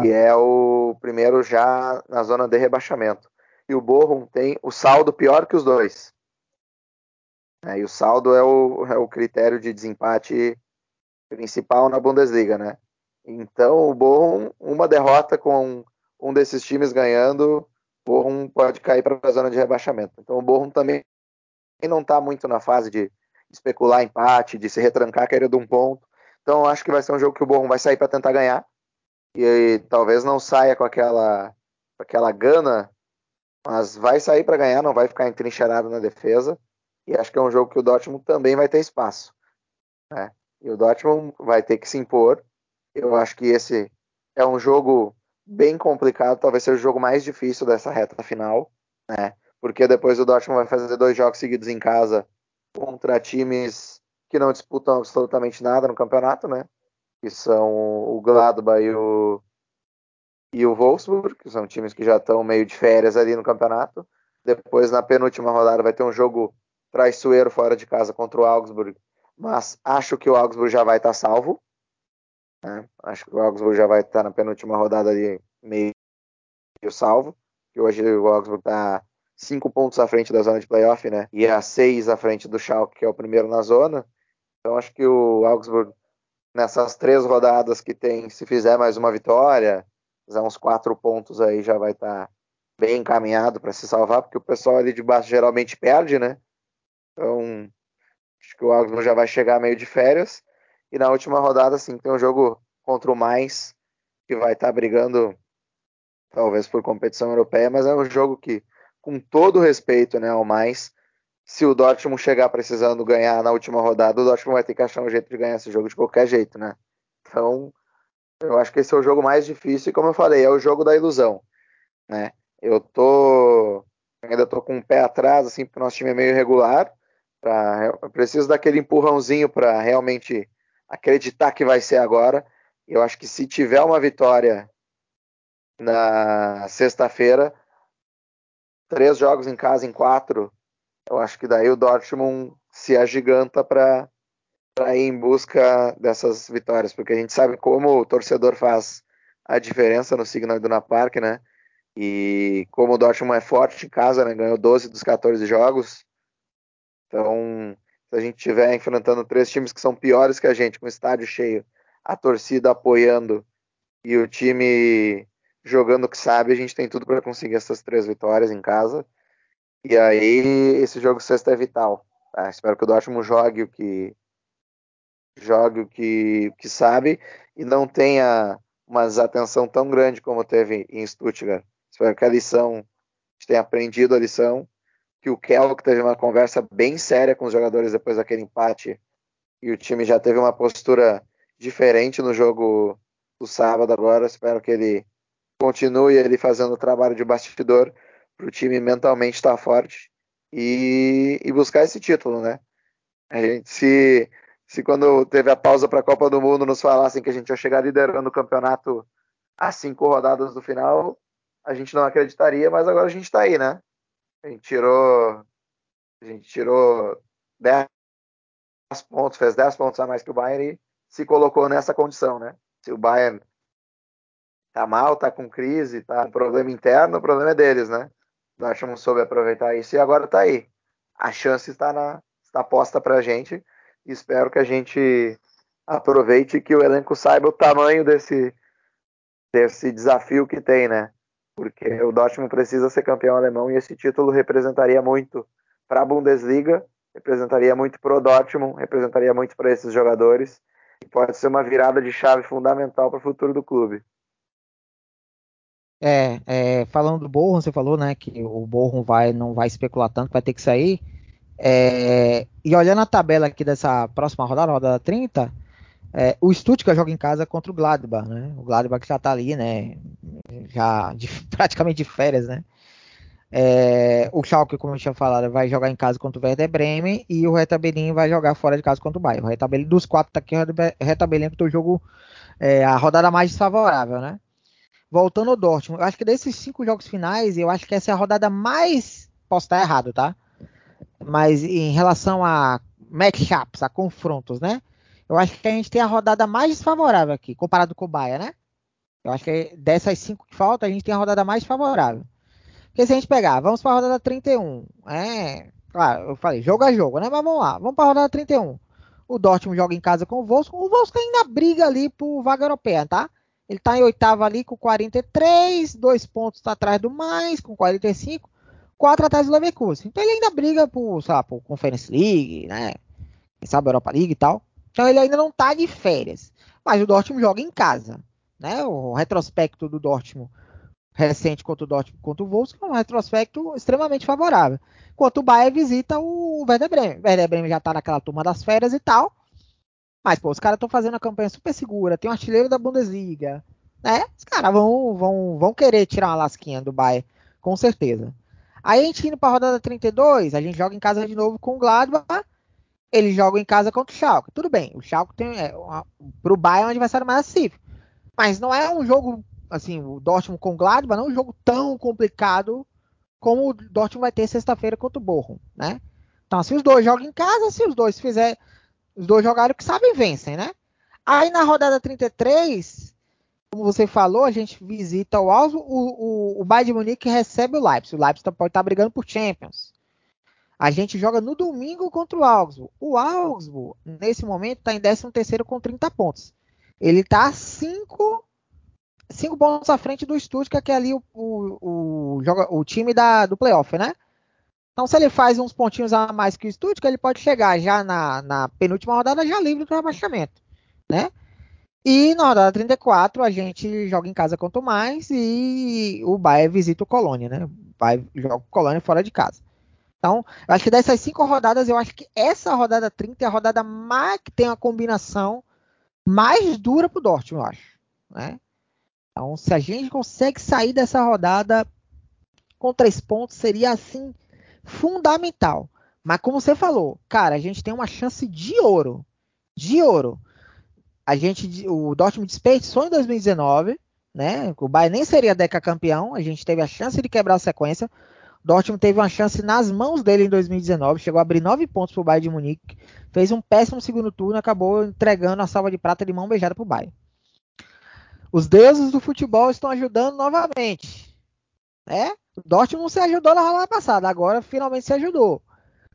que é o primeiro já na zona de rebaixamento. E o Bochum tem o saldo pior que os dois. É, e o saldo é o, é o critério de desempate principal na Bundesliga, né? Então o Bochum, uma derrota com um desses times ganhando, o Bochum pode cair para a zona de rebaixamento. Então o Bochum também não está muito na fase de especular empate, de se retrancar querendo um ponto. Então acho que vai ser um jogo que o Borrom vai sair para tentar ganhar. E, e, talvez não saia com aquela, com aquela gana, mas vai sair para ganhar, não vai ficar entrincheirado na defesa. E acho que é um jogo que o Dortmund também vai ter espaço. Né? E o Dortmund vai ter que se impor. Eu acho que esse é um jogo bem complicado, talvez seja o jogo mais difícil dessa reta final, né? Porque depois o Dortmund vai fazer dois jogos seguidos em casa contra times que não disputam absolutamente nada no campeonato, né? Que são o Gladbach e o, e o Wolfsburg, que são times que já estão meio de férias ali no campeonato. Depois, na penúltima rodada, vai ter um jogo traiçoeiro fora de casa contra o Augsburg, mas acho que o Augsburg já vai estar tá salvo. Né? Acho que o Augsburg já vai estar tá na penúltima rodada ali meio salvo. Que hoje o Augsburg está cinco pontos à frente da zona de playoff, né? E a seis à frente do Schalke, que é o primeiro na zona. Então acho que o Augsburg, nessas três rodadas que tem, se fizer mais uma vitória, fizer uns quatro pontos aí, já vai estar tá bem encaminhado para se salvar, porque o pessoal ali de baixo geralmente perde, né? Então acho que o Augsburg já vai chegar meio de férias. E na última rodada, sim, tem um jogo contra o Mais, que vai estar tá brigando talvez por competição europeia, mas é um jogo que com todo respeito né, ao mais, se o Dortmund chegar precisando ganhar na última rodada, o Dortmund vai ter que achar um jeito de ganhar esse jogo de qualquer jeito, né? Então, eu acho que esse é o jogo mais difícil e, como eu falei, é o jogo da ilusão, né? Eu tô ainda tô com um pé atrás, assim, porque o nosso time é meio irregular. Pra, eu preciso daquele empurrãozinho para realmente acreditar que vai ser agora. Eu acho que se tiver uma vitória na sexta-feira, três jogos em casa em quatro, eu acho que daí o Dortmund se agiganta para ir em busca dessas vitórias, porque a gente sabe como o torcedor faz a diferença no Signal Iduna Park, né? E como o Dortmund é forte em casa, né? Ganhou 12 dos 14 jogos. Então, se a gente estiver enfrentando três times que são piores que a gente, com o estádio cheio, a torcida apoiando e o time jogando o que sabe, a gente tem tudo para conseguir essas três vitórias em casa. E aí, esse jogo sexta é vital. Tá? Espero que o Dortmund jogue o que, jogue o que, que sabe e não tenha uma atenção tão grande como teve em Stuttgart. Espero que a lição, a gente tenha aprendido a lição, que o Kel que teve uma conversa bem séria com os jogadores depois daquele empate e o time já teve uma postura diferente no jogo do sábado agora. Espero que ele continue ele fazendo o trabalho de bastidor para o time mentalmente estar forte e, e, buscar esse título, né? A gente se se quando teve a pausa para a Copa do Mundo nos falassem que a gente ia chegar liderando o campeonato a cinco rodadas do final, a gente não acreditaria, mas agora a gente está aí, né? A gente tirou a gente tirou 10 pontos, fez 10 pontos a mais que o Bayern e se colocou nessa condição, né? Se o Bayern tá mal, tá com crise, tá com problema interno, o problema é deles, né? O Dortmund soube aproveitar isso e agora tá aí. A chance está na está posta pra gente espero que a gente aproveite que o elenco saiba o tamanho desse desse desafio que tem, né? Porque o Dortmund precisa ser campeão alemão e esse título representaria muito para a Bundesliga, representaria muito para o Dortmund, representaria muito para esses jogadores e pode ser uma virada de chave fundamental para o futuro do clube. É, é, falando do Borrom, você falou, né, que o Borrom vai, não vai especular tanto, vai ter que sair. É, e olhando a tabela aqui dessa próxima rodada, rodada 30, é, o Stuttgart joga em casa contra o Gladbach, né? O Gladbach já tá ali, né? Já de, praticamente de férias, né? É, o Schalke, como eu tinha falado, vai jogar em casa contra o Werder Bremen e o Berlin vai jogar fora de casa contra o Bayern. O Berlin, dos quatro tá aqui, o Hertha Berlin que o jogo é, a rodada mais desfavorável, né? Voltando ao Dortmund, eu acho que desses cinco jogos finais, eu acho que essa é a rodada mais. Posso estar errado, tá? Mas em relação a matchups, a confrontos, né? Eu acho que a gente tem a rodada mais desfavorável aqui, comparado com o Bayern, né? Eu acho que dessas cinco que faltam, a gente tem a rodada mais favorável. Porque se a gente pegar, vamos para a rodada 31. É, claro, eu falei, jogo a jogo, né? Mas vamos lá, vamos para a rodada 31. O Dortmund joga em casa com o Wolfsburg. O Wolfsburg ainda briga ali por vaga europeia, tá? Ele está em oitavo ali com 43, dois pontos atrás do mais, com 45, quatro atrás do Leverkusen. Então ele ainda briga por, sei lá, por Conference League, né? Quem sabe Europa League e tal. Então ele ainda não está de férias. Mas o Dortmund joga em casa, né? O retrospecto do Dortmund recente contra o Dortmund contra o Wolfsburg, é um retrospecto extremamente favorável. Enquanto o Bayern visita o Werder Bremen. O Werder Bremen já está naquela turma das férias e tal. Mas, pô, os caras estão fazendo a campanha super segura, tem um artilheiro da Bundesliga, né? Os caras vão, vão, vão querer tirar uma lasquinha do Bayern, com certeza. Aí a gente indo para a rodada 32, a gente joga em casa de novo com o Gladbach, eles jogam em casa contra o Schalke. Tudo bem, o Schalke tem, é, para o Bayern é um adversário mais acessível. Mas não é um jogo assim, o Dortmund com o Gladbach não é um jogo tão complicado como o Dortmund vai ter sexta-feira contra o Bochum, né? Então, se os dois jogam em casa, se os dois fizer, os dois jogarem o que sabem, vencem, né? Aí na rodada 33, como você falou, a gente visita o Augsburg, o, o, o Bayern de Munique recebe o Leipzig. O Leipzig pode estar brigando por Champions. A gente joga no domingo contra o Augsburg. O Augsburg, nesse momento, está em 13 terceiro com 30 pontos. Ele está a 5 cinco pontos à frente do Stuttgart, que é ali o, o, o, joga, o time da, do playoff, né? Então, se ele faz uns pontinhos a mais que o Stuttgart, ele pode chegar já na, na penúltima rodada já livre do rebaixamento, né? E na rodada 34 a gente joga em casa contra o mais e o Bayern visita o Colônia, né? Vai joga o Colônia fora de casa. Então, eu acho que dessas cinco rodadas, eu acho que essa rodada 30 é a rodada mais que tem uma combinação mais dura pro Dortmund, eu acho, né? Então, se a gente consegue sair dessa rodada com três pontos, seria assim fundamental. Mas como você falou, cara, a gente tem uma chance de ouro, de ouro. A gente, o Dortmund desperdiçou em 2019, né? O Bayern nem seria deca campeão. A gente teve a chance de quebrar a sequência. O Dortmund teve uma chance nas mãos dele em 2019, chegou a abrir nove pontos para o Bayern de Munique, fez um péssimo segundo turno, acabou entregando a salva de prata de mão beijada para o Bayern. Os deuses do futebol estão ajudando novamente. Né? O Dortmund não se ajudou na rodada passada, agora finalmente se ajudou.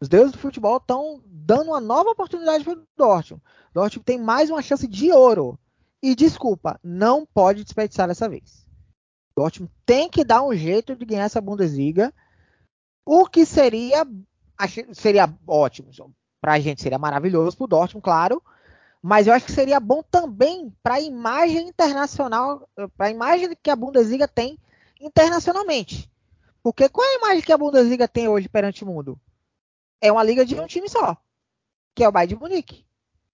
Os deuses do futebol estão dando uma nova oportunidade para o Dortmund. O Dortmund tem mais uma chance de ouro. E desculpa, não pode desperdiçar dessa vez. O Dortmund tem que dar um jeito de ganhar essa Bundesliga. O que seria seria ótimo. Para a gente seria maravilhoso para o Dortmund, claro. Mas eu acho que seria bom também para a imagem internacional, para a imagem que a Bundesliga tem internacionalmente. Porque qual é a imagem que a Bundesliga tem hoje perante o mundo? É uma liga de um time só, que é o Bayern de Munique.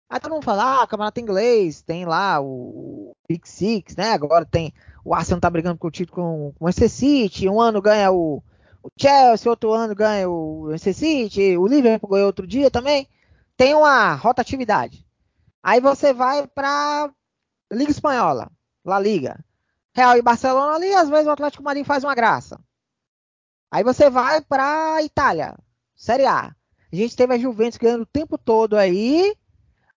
Aí todo mundo fala, ah, campeonato inglês, tem lá o Big Six, né? Agora tem o Arsenal tá brigando com o título com, o Manchester City, um ano ganha o, o Chelsea, outro ano ganha o Manchester City, o Liverpool ganhou outro dia também. Tem uma rotatividade. Aí você vai para Liga Espanhola, La Liga. Real e Barcelona ali, às vezes o Atlético Madrid faz uma graça. Aí você vai para Itália, Série A. A gente teve a Juventus ganhando o tempo todo aí.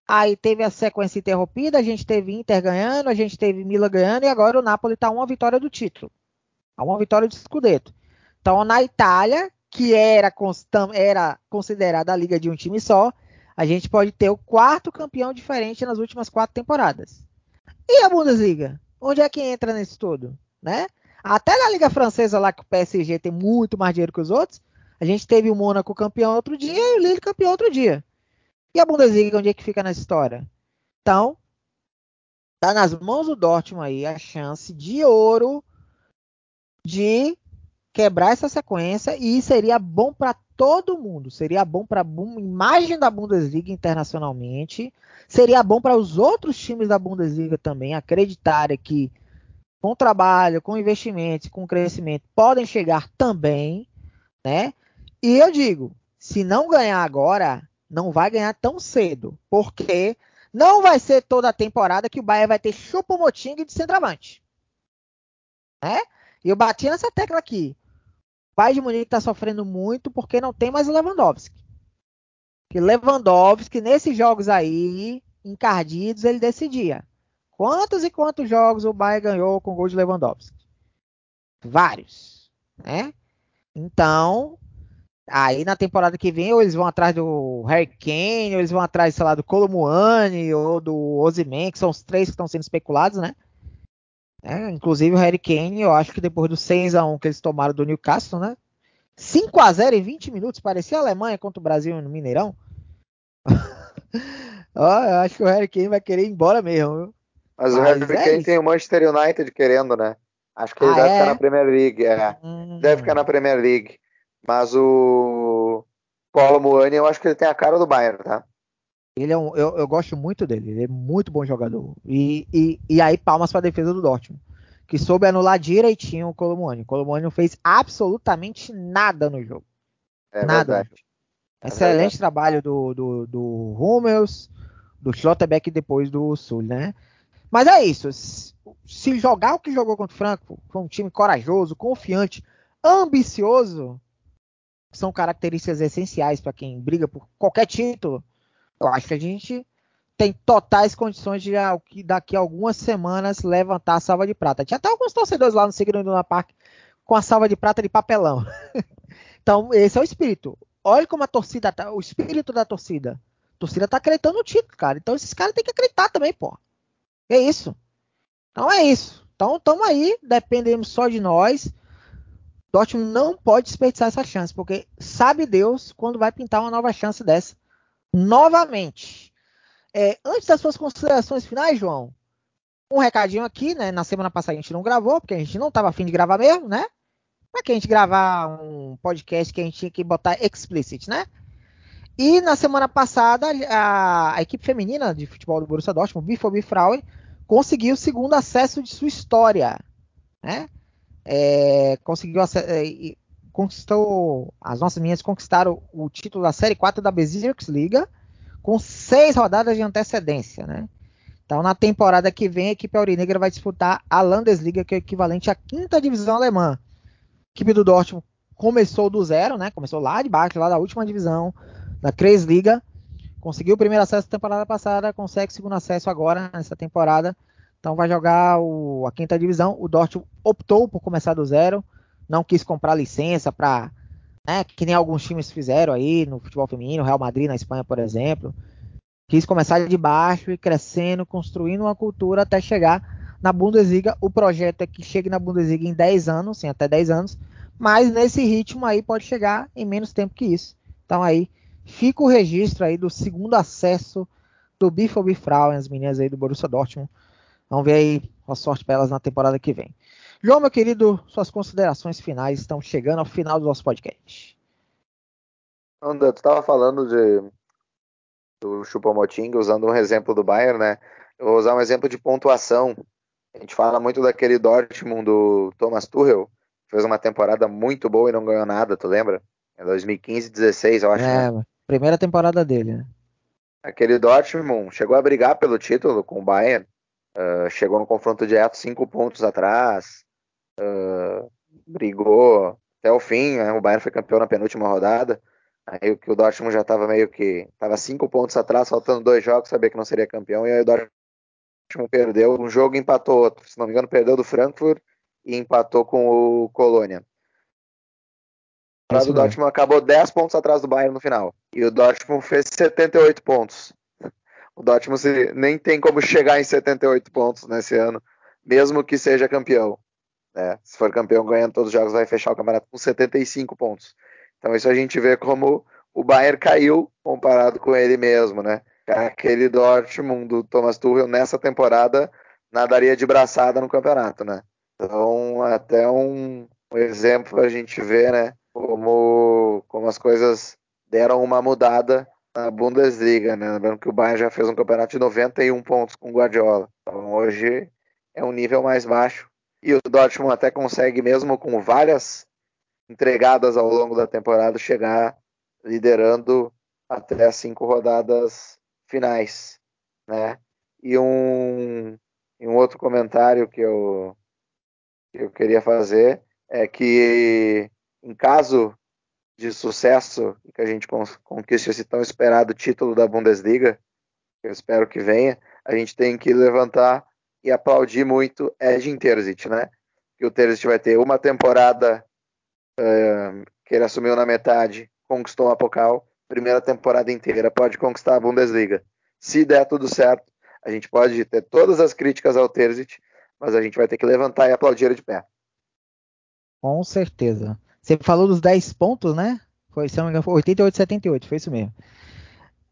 Aí teve a sequência interrompida, a gente teve Inter ganhando, a gente teve Milan ganhando e agora o Napoli está uma vitória do título. Uma vitória de Scudetto. Então na Itália, que era, era considerada a liga de um time só, a gente pode ter o quarto campeão diferente nas últimas quatro temporadas. E a Bundesliga? Onde é que entra nisso tudo? Né? Até na Liga Francesa, lá que o PSG tem muito mais dinheiro que os outros, a gente teve o Mônaco campeão outro dia e o Lille campeão outro dia. E a Bundesliga, onde é que fica nessa história? Então, tá nas mãos do Dortmund aí a chance de ouro de quebrar essa sequência e seria bom para todo mundo. Seria bom para a imagem da Bundesliga internacionalmente. Seria bom para os outros times da Bundesliga também acreditarem que com trabalho, com investimentos, com crescimento podem chegar também, né? E eu digo, se não ganhar agora, não vai ganhar tão cedo, porque não vai ser toda a temporada que o Bahia vai ter chupa-moting de centroavante. Né? E eu bati nessa tecla aqui. O Bayern de Munique está sofrendo muito porque não tem mais o Lewandowski. Que Lewandowski, nesses jogos aí, encardidos, ele decidia. Quantos e quantos jogos o Bayern ganhou com gol de Lewandowski? Vários. Né? Então, aí na temporada que vem, ou eles vão atrás do Harry Kane, ou eles vão atrás, sei lá, do Colomuani, ou do Ozyman, que são os três que estão sendo especulados, né? É, inclusive o Harry Kane, eu acho que depois do 6 a 1 que eles tomaram do Newcastle, né? 5 a 0 em 20 minutos, parecia a Alemanha contra o Brasil no Mineirão. Ó, eu acho que o Harry Kane vai querer ir embora mesmo. Viu? Mas, Mas o Harry é Kane tem o Manchester United querendo, né? Acho que ele ah, deve é? ficar na Premier League. É. Hum. Deve ficar na Premier League. Mas o Paulo Moani, eu acho que ele tem a cara do Bayern, tá? Ele é um, eu, eu, gosto muito dele, ele é muito bom jogador. E, e, e aí, palmas para a defesa do Dortmund, que soube anular direitinho o Colomani. O Colomani não fez absolutamente nada no jogo. É nada. Verdade. Excelente é verdade. trabalho do, do, do Hummels, do Schlotterbeck depois do Sul, né? Mas é isso. Se jogar o que jogou contra o Franco, foi um time corajoso, confiante, ambicioso, são características essenciais para quem briga por qualquer título eu acho que a gente tem totais condições de daqui a algumas semanas levantar a salva de prata. Tinha até alguns torcedores lá no Segundo na Parque com a salva de prata de papelão. então, esse é o espírito. Olha como a torcida tá, o espírito da torcida. A torcida tá acreditando no título, cara. Então esses caras têm que acreditar também, pô. É isso. Então é isso. Então estamos aí, dependemos só de nós. Dortmund não pode desperdiçar essa chance, porque sabe Deus quando vai pintar uma nova chance dessa novamente. É, antes das suas considerações finais, João, um recadinho aqui, né? Na semana passada a gente não gravou, porque a gente não estava afim de gravar mesmo, né? Para que a gente gravar um podcast que a gente tinha que botar explicit, né? E na semana passada, a, a equipe feminina de futebol do Borussia Dortmund, Bifobi Frauen, conseguiu o segundo acesso de sua história, né? É, conseguiu é, conquistou, as nossas meninas conquistaram o título da Série 4 da Bezirksliga com seis rodadas de antecedência, né? Então, na temporada que vem, a equipe aurinegra vai disputar a Landesliga, que é o equivalente à quinta divisão alemã. A equipe do Dortmund começou do zero, né? Começou lá de baixo, lá da última divisão, da Kreisliga. Conseguiu o primeiro acesso na temporada passada, consegue o segundo acesso agora, nessa temporada. Então, vai jogar o, a quinta divisão. O Dortmund optou por começar do zero não quis comprar licença para, né, que nem alguns times fizeram aí no futebol feminino, Real Madrid na Espanha, por exemplo. Quis começar de baixo e crescendo, construindo uma cultura até chegar na Bundesliga. O projeto é que chegue na Bundesliga em 10 anos, sim, até 10 anos, mas nesse ritmo aí pode chegar em menos tempo que isso. Então aí fica o registro aí do segundo acesso do Bifo Bifrau, as meninas aí do Borussia Dortmund. Vamos ver aí a sorte para elas na temporada que vem. João, meu querido, suas considerações finais estão chegando ao final do nosso podcast. André, tu estava falando de do Chupomoting, usando um exemplo do Bayern, né? Eu vou usar um exemplo de pontuação. A gente fala muito daquele Dortmund do Thomas Tuchel, fez uma temporada muito boa e não ganhou nada, tu lembra? Em 2015, 16, eu acho. É, né? Primeira temporada dele, né? Aquele Dortmund chegou a brigar pelo título com o Bayern, uh, chegou no confronto direto cinco pontos atrás, uh, brigou até o fim, né? o Bayern foi campeão na penúltima rodada, aí que o Dortmund já estava meio que, estava cinco pontos atrás, faltando dois jogos, sabia que não seria campeão, e aí o Dortmund perdeu um jogo empatou outro, se não me engano perdeu do Frankfurt e empatou com o Colônia. O Dortmund acabou 10 pontos atrás do Bayern no final. E o Dortmund fez 78 pontos. O Dortmund nem tem como chegar em 78 pontos nesse ano, mesmo que seja campeão. Né? Se for campeão ganhando todos os jogos, vai fechar o campeonato com 75 pontos. Então isso a gente vê como o Bayern caiu comparado com ele mesmo, né? Aquele Dortmund do Thomas Tuchel nessa temporada nadaria de braçada no campeonato, né? Então até um, um exemplo a gente vê, né? Como, como as coisas deram uma mudada na Bundesliga, né? Lembrando que o Bayern já fez um campeonato de 91 pontos com o Guardiola. Então hoje é um nível mais baixo. E o Dortmund até consegue, mesmo com várias entregadas ao longo da temporada, chegar liderando até as cinco rodadas finais, né? E um, um outro comentário que eu, que eu queria fazer é que em caso de sucesso que a gente conquiste esse tão esperado título da Bundesliga, que eu espero que venha, a gente tem que levantar e aplaudir muito Edin Terzic, né? Que o Terzic vai ter uma temporada uh, que ele assumiu na metade, conquistou a Pokal, primeira temporada inteira pode conquistar a Bundesliga. Se der tudo certo, a gente pode ter todas as críticas ao Terzic, mas a gente vai ter que levantar e aplaudir ele de pé. Com certeza. Você falou dos 10 pontos, né? Foi, se não me engano, foi 88 78, foi isso mesmo.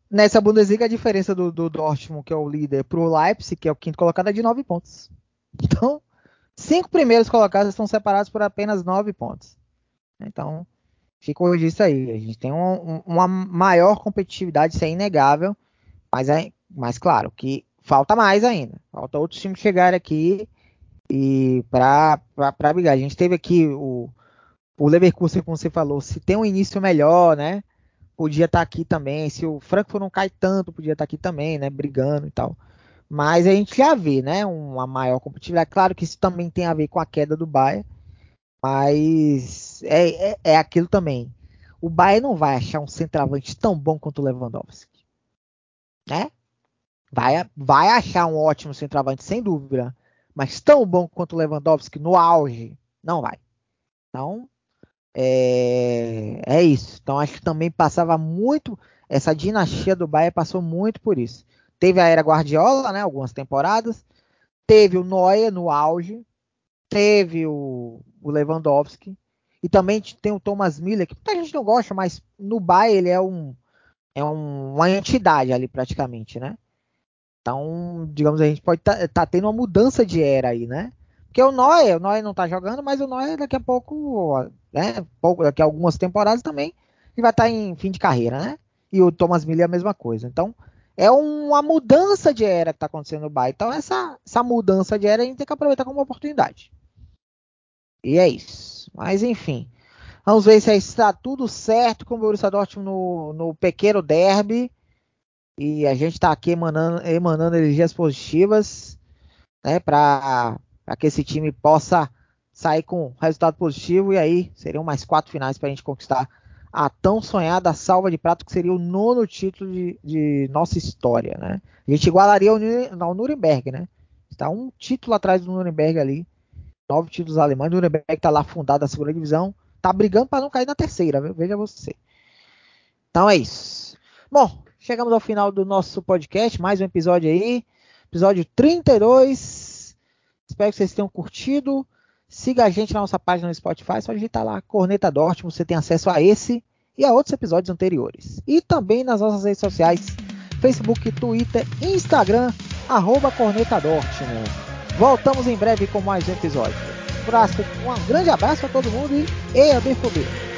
Nessa Bundesliga, a diferença do, do Dortmund, que é o líder, para o Leipzig, que é o quinto colocado, é de 9 pontos. Então, cinco primeiros colocados estão separados por apenas 9 pontos. Então, fica o registro aí. A gente tem um, uma maior competitividade, isso é inegável. Mas, é, mas claro, que falta mais ainda. Falta outros times chegarem aqui e para brigar. A gente teve aqui o, o Leverkusen, como você falou, se tem um início melhor, né? Podia estar tá aqui também. Se o Frankfurt não cai tanto, podia estar tá aqui também, né? Brigando e tal. Mas a gente já vê, né? Uma maior competitividade. Claro que isso também tem a ver com a queda do Bayern. Mas é, é, é aquilo também. O Bayern não vai achar um centroavante tão bom quanto o Lewandowski. Né? Vai, vai achar um ótimo centroavante, sem dúvida. Mas tão bom quanto o Lewandowski no auge, não vai. Então, é, é isso. Então acho que também passava muito. Essa dinastia do Bayern passou muito por isso. Teve a era Guardiola, né? Algumas temporadas. Teve o Neuer no auge. Teve o, o Lewandowski. E também tem o Thomas Miller, que muita gente não gosta, mas no Bayern ele é um é um, uma entidade ali praticamente, né? Então, digamos, a gente pode estar tá, tá tendo uma mudança de era aí, né? Porque o Neuer, o Neuer não tá jogando, mas o Neuer daqui a pouco, né? Pouco, daqui a algumas temporadas também, ele vai estar tá em fim de carreira, né? E o Thomas Miller é a mesma coisa. Então, é uma mudança de era que está acontecendo no Bayern. Então, essa, essa mudança de era a gente tem que aproveitar como oportunidade. E é isso. Mas, enfim. Vamos ver se está tudo certo com o Borussia Dortmund no, no pequeno derby. E a gente está aqui emanando, emanando energias positivas né, para para que esse time possa sair com resultado positivo e aí seriam mais quatro finais para a gente conquistar a tão sonhada salva de prato que seria o nono título de, de nossa história, né? A gente igualaria ao, Nuremberg, né? Está um título atrás do Nuremberg ali, nove títulos alemães. O Nuremberg está lá fundado na segunda divisão, tá brigando para não cair na terceira, viu? veja você. Então é isso. Bom, chegamos ao final do nosso podcast, mais um episódio aí, episódio 32. Espero que vocês tenham curtido. Siga a gente na nossa página no Spotify, só digitar lá Corneta Dortmund, você tem acesso a esse e a outros episódios anteriores. E também nas nossas redes sociais, Facebook, Twitter, Instagram, arroba Corneta Dortmund. Voltamos em breve com mais um episódio. Um, um grande abraço a todo mundo e EABFB!